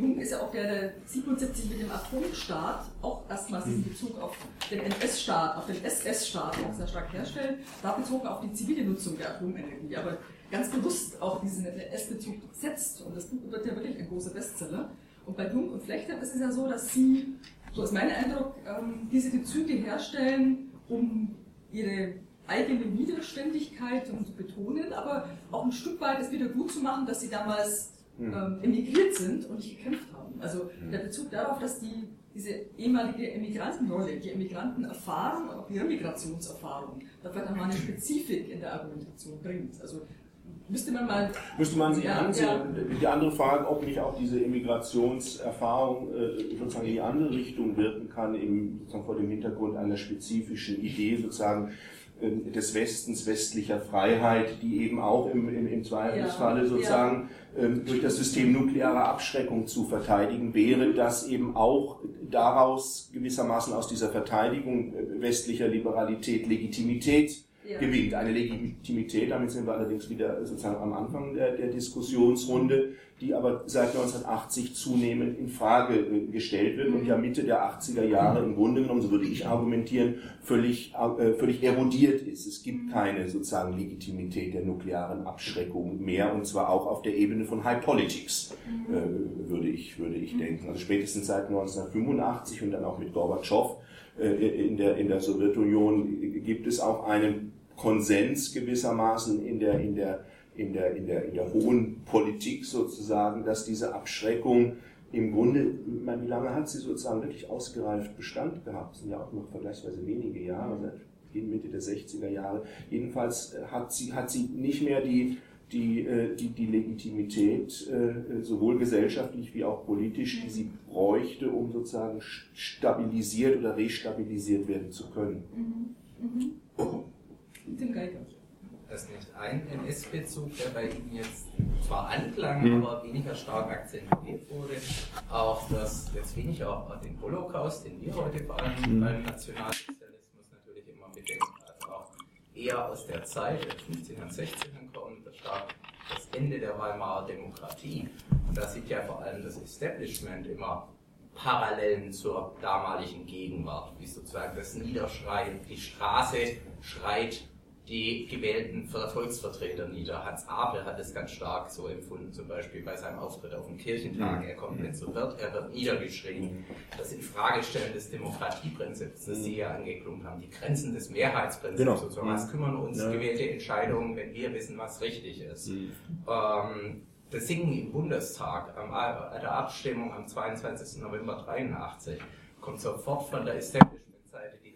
S2: Jung ist ja auch der, der 77 mit dem Atomstaat auch erstmals diesen Bezug auf den NS-Staat, auf den SS-Staat auch sehr stark herstellt, da bezogen auf die zivile Nutzung der Atomenergie, aber ganz bewusst auch diesen NS-Bezug setzt. Und das Buch wird ja wirklich ein großer Bestseller. Und bei Jung und Flechter ist es ja so, dass sie, so ist mein Eindruck, ähm, diese Bezüge herstellen, um ihre eigene Widerständigkeit zu betonen, aber auch ein Stück weit es wieder gut zu machen, dass sie damals hm. Ähm, emigriert sind und nicht gekämpft haben. Also hm. der Bezug darauf, dass die, diese ehemalige Emigrantenrolle, die Emigrantenerfahrung und auch die Remigrationserfahrung, da vielleicht nochmal eine Spezifik in der Argumentation bringt. Also müsste man mal.
S3: Müsste man sich ja, ansehen. Ja. Die andere Frage, ob nicht auch diese Immigrationserfahrung äh, sozusagen in die andere Richtung wirken kann, im, sozusagen vor dem Hintergrund einer spezifischen Idee, sozusagen des Westens, westlicher Freiheit, die eben auch im, im, im Zweifelsfalle ja, sozusagen ja. ähm, durch das System nuklearer Abschreckung zu verteidigen wäre, dass eben auch daraus gewissermaßen aus dieser Verteidigung äh, westlicher Liberalität Legitimität ja. gewinnt. Eine Legitimität, damit sind wir allerdings wieder sozusagen am Anfang der, der Diskussionsrunde, die aber seit 1980 zunehmend in Frage äh, gestellt wird und ja Mitte der 80er Jahre im Grunde genommen, so würde ich argumentieren, völlig, äh, völlig erodiert ist. Es gibt keine sozusagen Legitimität der nuklearen Abschreckung mehr und zwar auch auf der Ebene von High Politics, äh, würde ich, würde ich denken. Also spätestens seit 1985 und dann auch mit Gorbatschow in der, in der Sowjetunion gibt es auch einen Konsens gewissermaßen in der, in der in der, in der, in der hohen Politik sozusagen, dass diese Abschreckung im Grunde, wie lange hat sie sozusagen wirklich ausgereift Bestand gehabt? Das sind ja auch noch vergleichsweise wenige Jahre, seit Mitte der 60er Jahre. Jedenfalls hat sie, hat sie nicht mehr die, die, äh, die, die Legitimität, äh, sowohl gesellschaftlich wie auch politisch, die sie bräuchte, um sozusagen stabilisiert oder restabilisiert werden zu können. Mhm.
S9: Mhm. Tim Geiger. Das ist nicht ein NS-Bezug, der bei Ihnen jetzt zwar anklang, mhm. aber weniger stark akzentuiert wurde. Auch das jetzt weniger den Holocaust, den wir heute vor allem mhm. beim Nationalsozialismus natürlich immer bedenken, also auch eher aus der Zeit der 15er und 16er kommt, das stark das Ende der Weimarer Demokratie. Und da sieht ja vor allem das Establishment immer Parallelen zur damaligen Gegenwart, wie sozusagen das Niederschreien, die Straße schreit die gewählten Volksvertreter nieder. Hans Abel hat es ganz stark so empfunden, zum Beispiel bei seinem Auftritt auf dem Kirchentag. Er kommt, wenn so wird, er wird niedergeschrien. Das Infragestellen des Demokratieprinzips, das Sie ja angeklungen haben, die Grenzen des Mehrheitsprinzips, genau. sozusagen. Was kümmern uns ja. gewählte Entscheidungen, wenn wir wissen, was richtig ist? Mhm. Ähm, das Singen im Bundestag am, äh, der Abstimmung am 22. November 83 kommt sofort von der Establishment-Seite die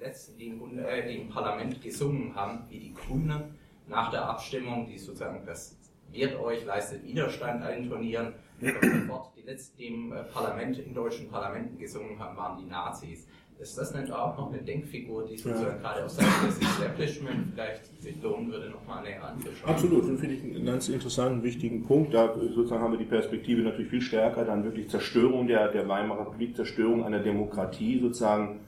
S9: letzten, die im, äh, die im, Parlament gesungen haben, wie die Grünen nach der Abstimmung, die sozusagen das wird euch, leistet Widerstand eintonieren. sofort die letzten, die im äh, Parlament, in deutschen Parlamenten gesungen haben, waren die Nazis ist das nicht auch noch eine Denkfigur, die sozusagen ja. gerade aus Seite des Establishment vielleicht sich lohnen würde, nochmal näher anzuschauen?
S3: Absolut, und finde ich einen ganz interessanten, wichtigen Punkt. Da sozusagen haben wir die Perspektive natürlich viel stärker, dann wirklich Zerstörung der, der Weimarer Republik, Zerstörung einer Demokratie sozusagen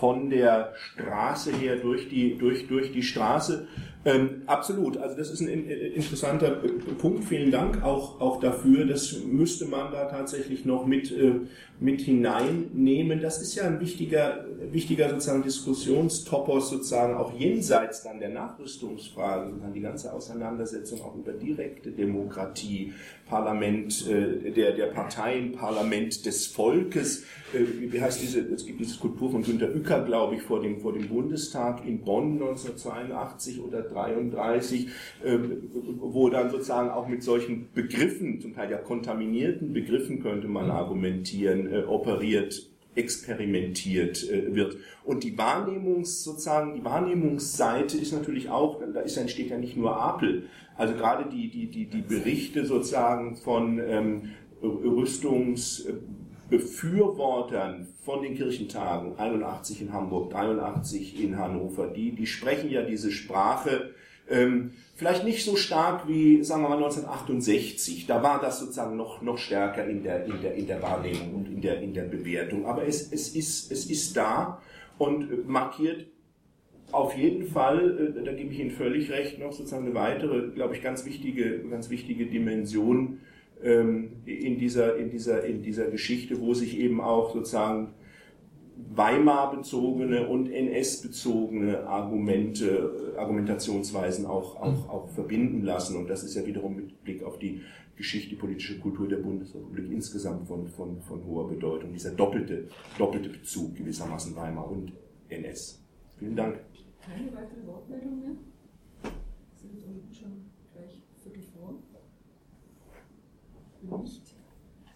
S3: von der Straße her durch die, durch, durch die Straße. Ähm, absolut, also das ist ein interessanter Punkt. Vielen Dank auch, auch dafür. Das müsste man da tatsächlich noch mit, äh, mit hineinnehmen. Das ist ja ein wichtiger, wichtiger sozusagen Diskussionstopos sozusagen auch jenseits dann der Nachrüstungsfrage, sondern die ganze Auseinandersetzung auch über direkte Demokratie, Parlament äh, der, der Parteien, Parlament des Volkes. Äh, wie heißt diese, es gibt diese Skulptur von Günter Uecker, glaube ich, vor dem, vor dem Bundestag in Bonn 1982 oder 33, äh, wo dann sozusagen auch mit solchen Begriffen, zum Teil ja kontaminierten Begriffen könnte man argumentieren, äh, operiert experimentiert äh, wird. Und die Wahrnehmungs, sozusagen, die Wahrnehmungsseite ist natürlich auch, da ist, entsteht ja nicht nur Apel. Also gerade die, die, die, die Berichte sozusagen von ähm, Rüstungsbefürwortern von den Kirchentagen, 81 in Hamburg, 83 in Hannover, die, die sprechen ja diese Sprache, ähm, vielleicht nicht so stark wie, sagen wir mal, 1968. Da war das sozusagen noch, noch stärker in der, in, der, in der Wahrnehmung und in der, in der Bewertung. Aber es, es, ist, es ist da und markiert auf jeden Fall, äh, da gebe ich Ihnen völlig recht, noch sozusagen eine weitere, glaube ich, ganz wichtige, ganz wichtige Dimension in, dieser, in, dieser, in dieser Geschichte, wo sich eben auch sozusagen Weimar-bezogene und NS-bezogene Argumente, Argumentationsweisen auch, auch, auch verbinden lassen. Und das ist ja wiederum mit Blick auf die Geschichte, politische Kultur der Bundesrepublik insgesamt von, von, von hoher Bedeutung. Dieser doppelte, doppelte Bezug gewissermaßen Weimar und NS. Vielen Dank.
S2: Keine weitere Wortmeldung mehr? Sind unten schon gleich Viertel vor? Nicht.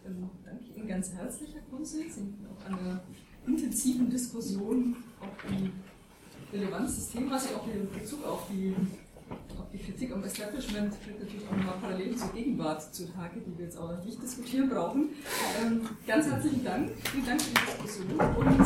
S2: Dann danke ich Ihnen ganz herzlich, Herr Kunze. Sie sind auch an der intensiven Diskussion auf die Relevanz des Themas, auch in Bezug auf die, auf die Kritik am Establishment, tritt natürlich auch nochmal parallel zur Gegenwart zutage, die wir jetzt auch nicht diskutieren brauchen. Ähm, ganz herzlichen Dank. Vielen Dank für die Diskussion und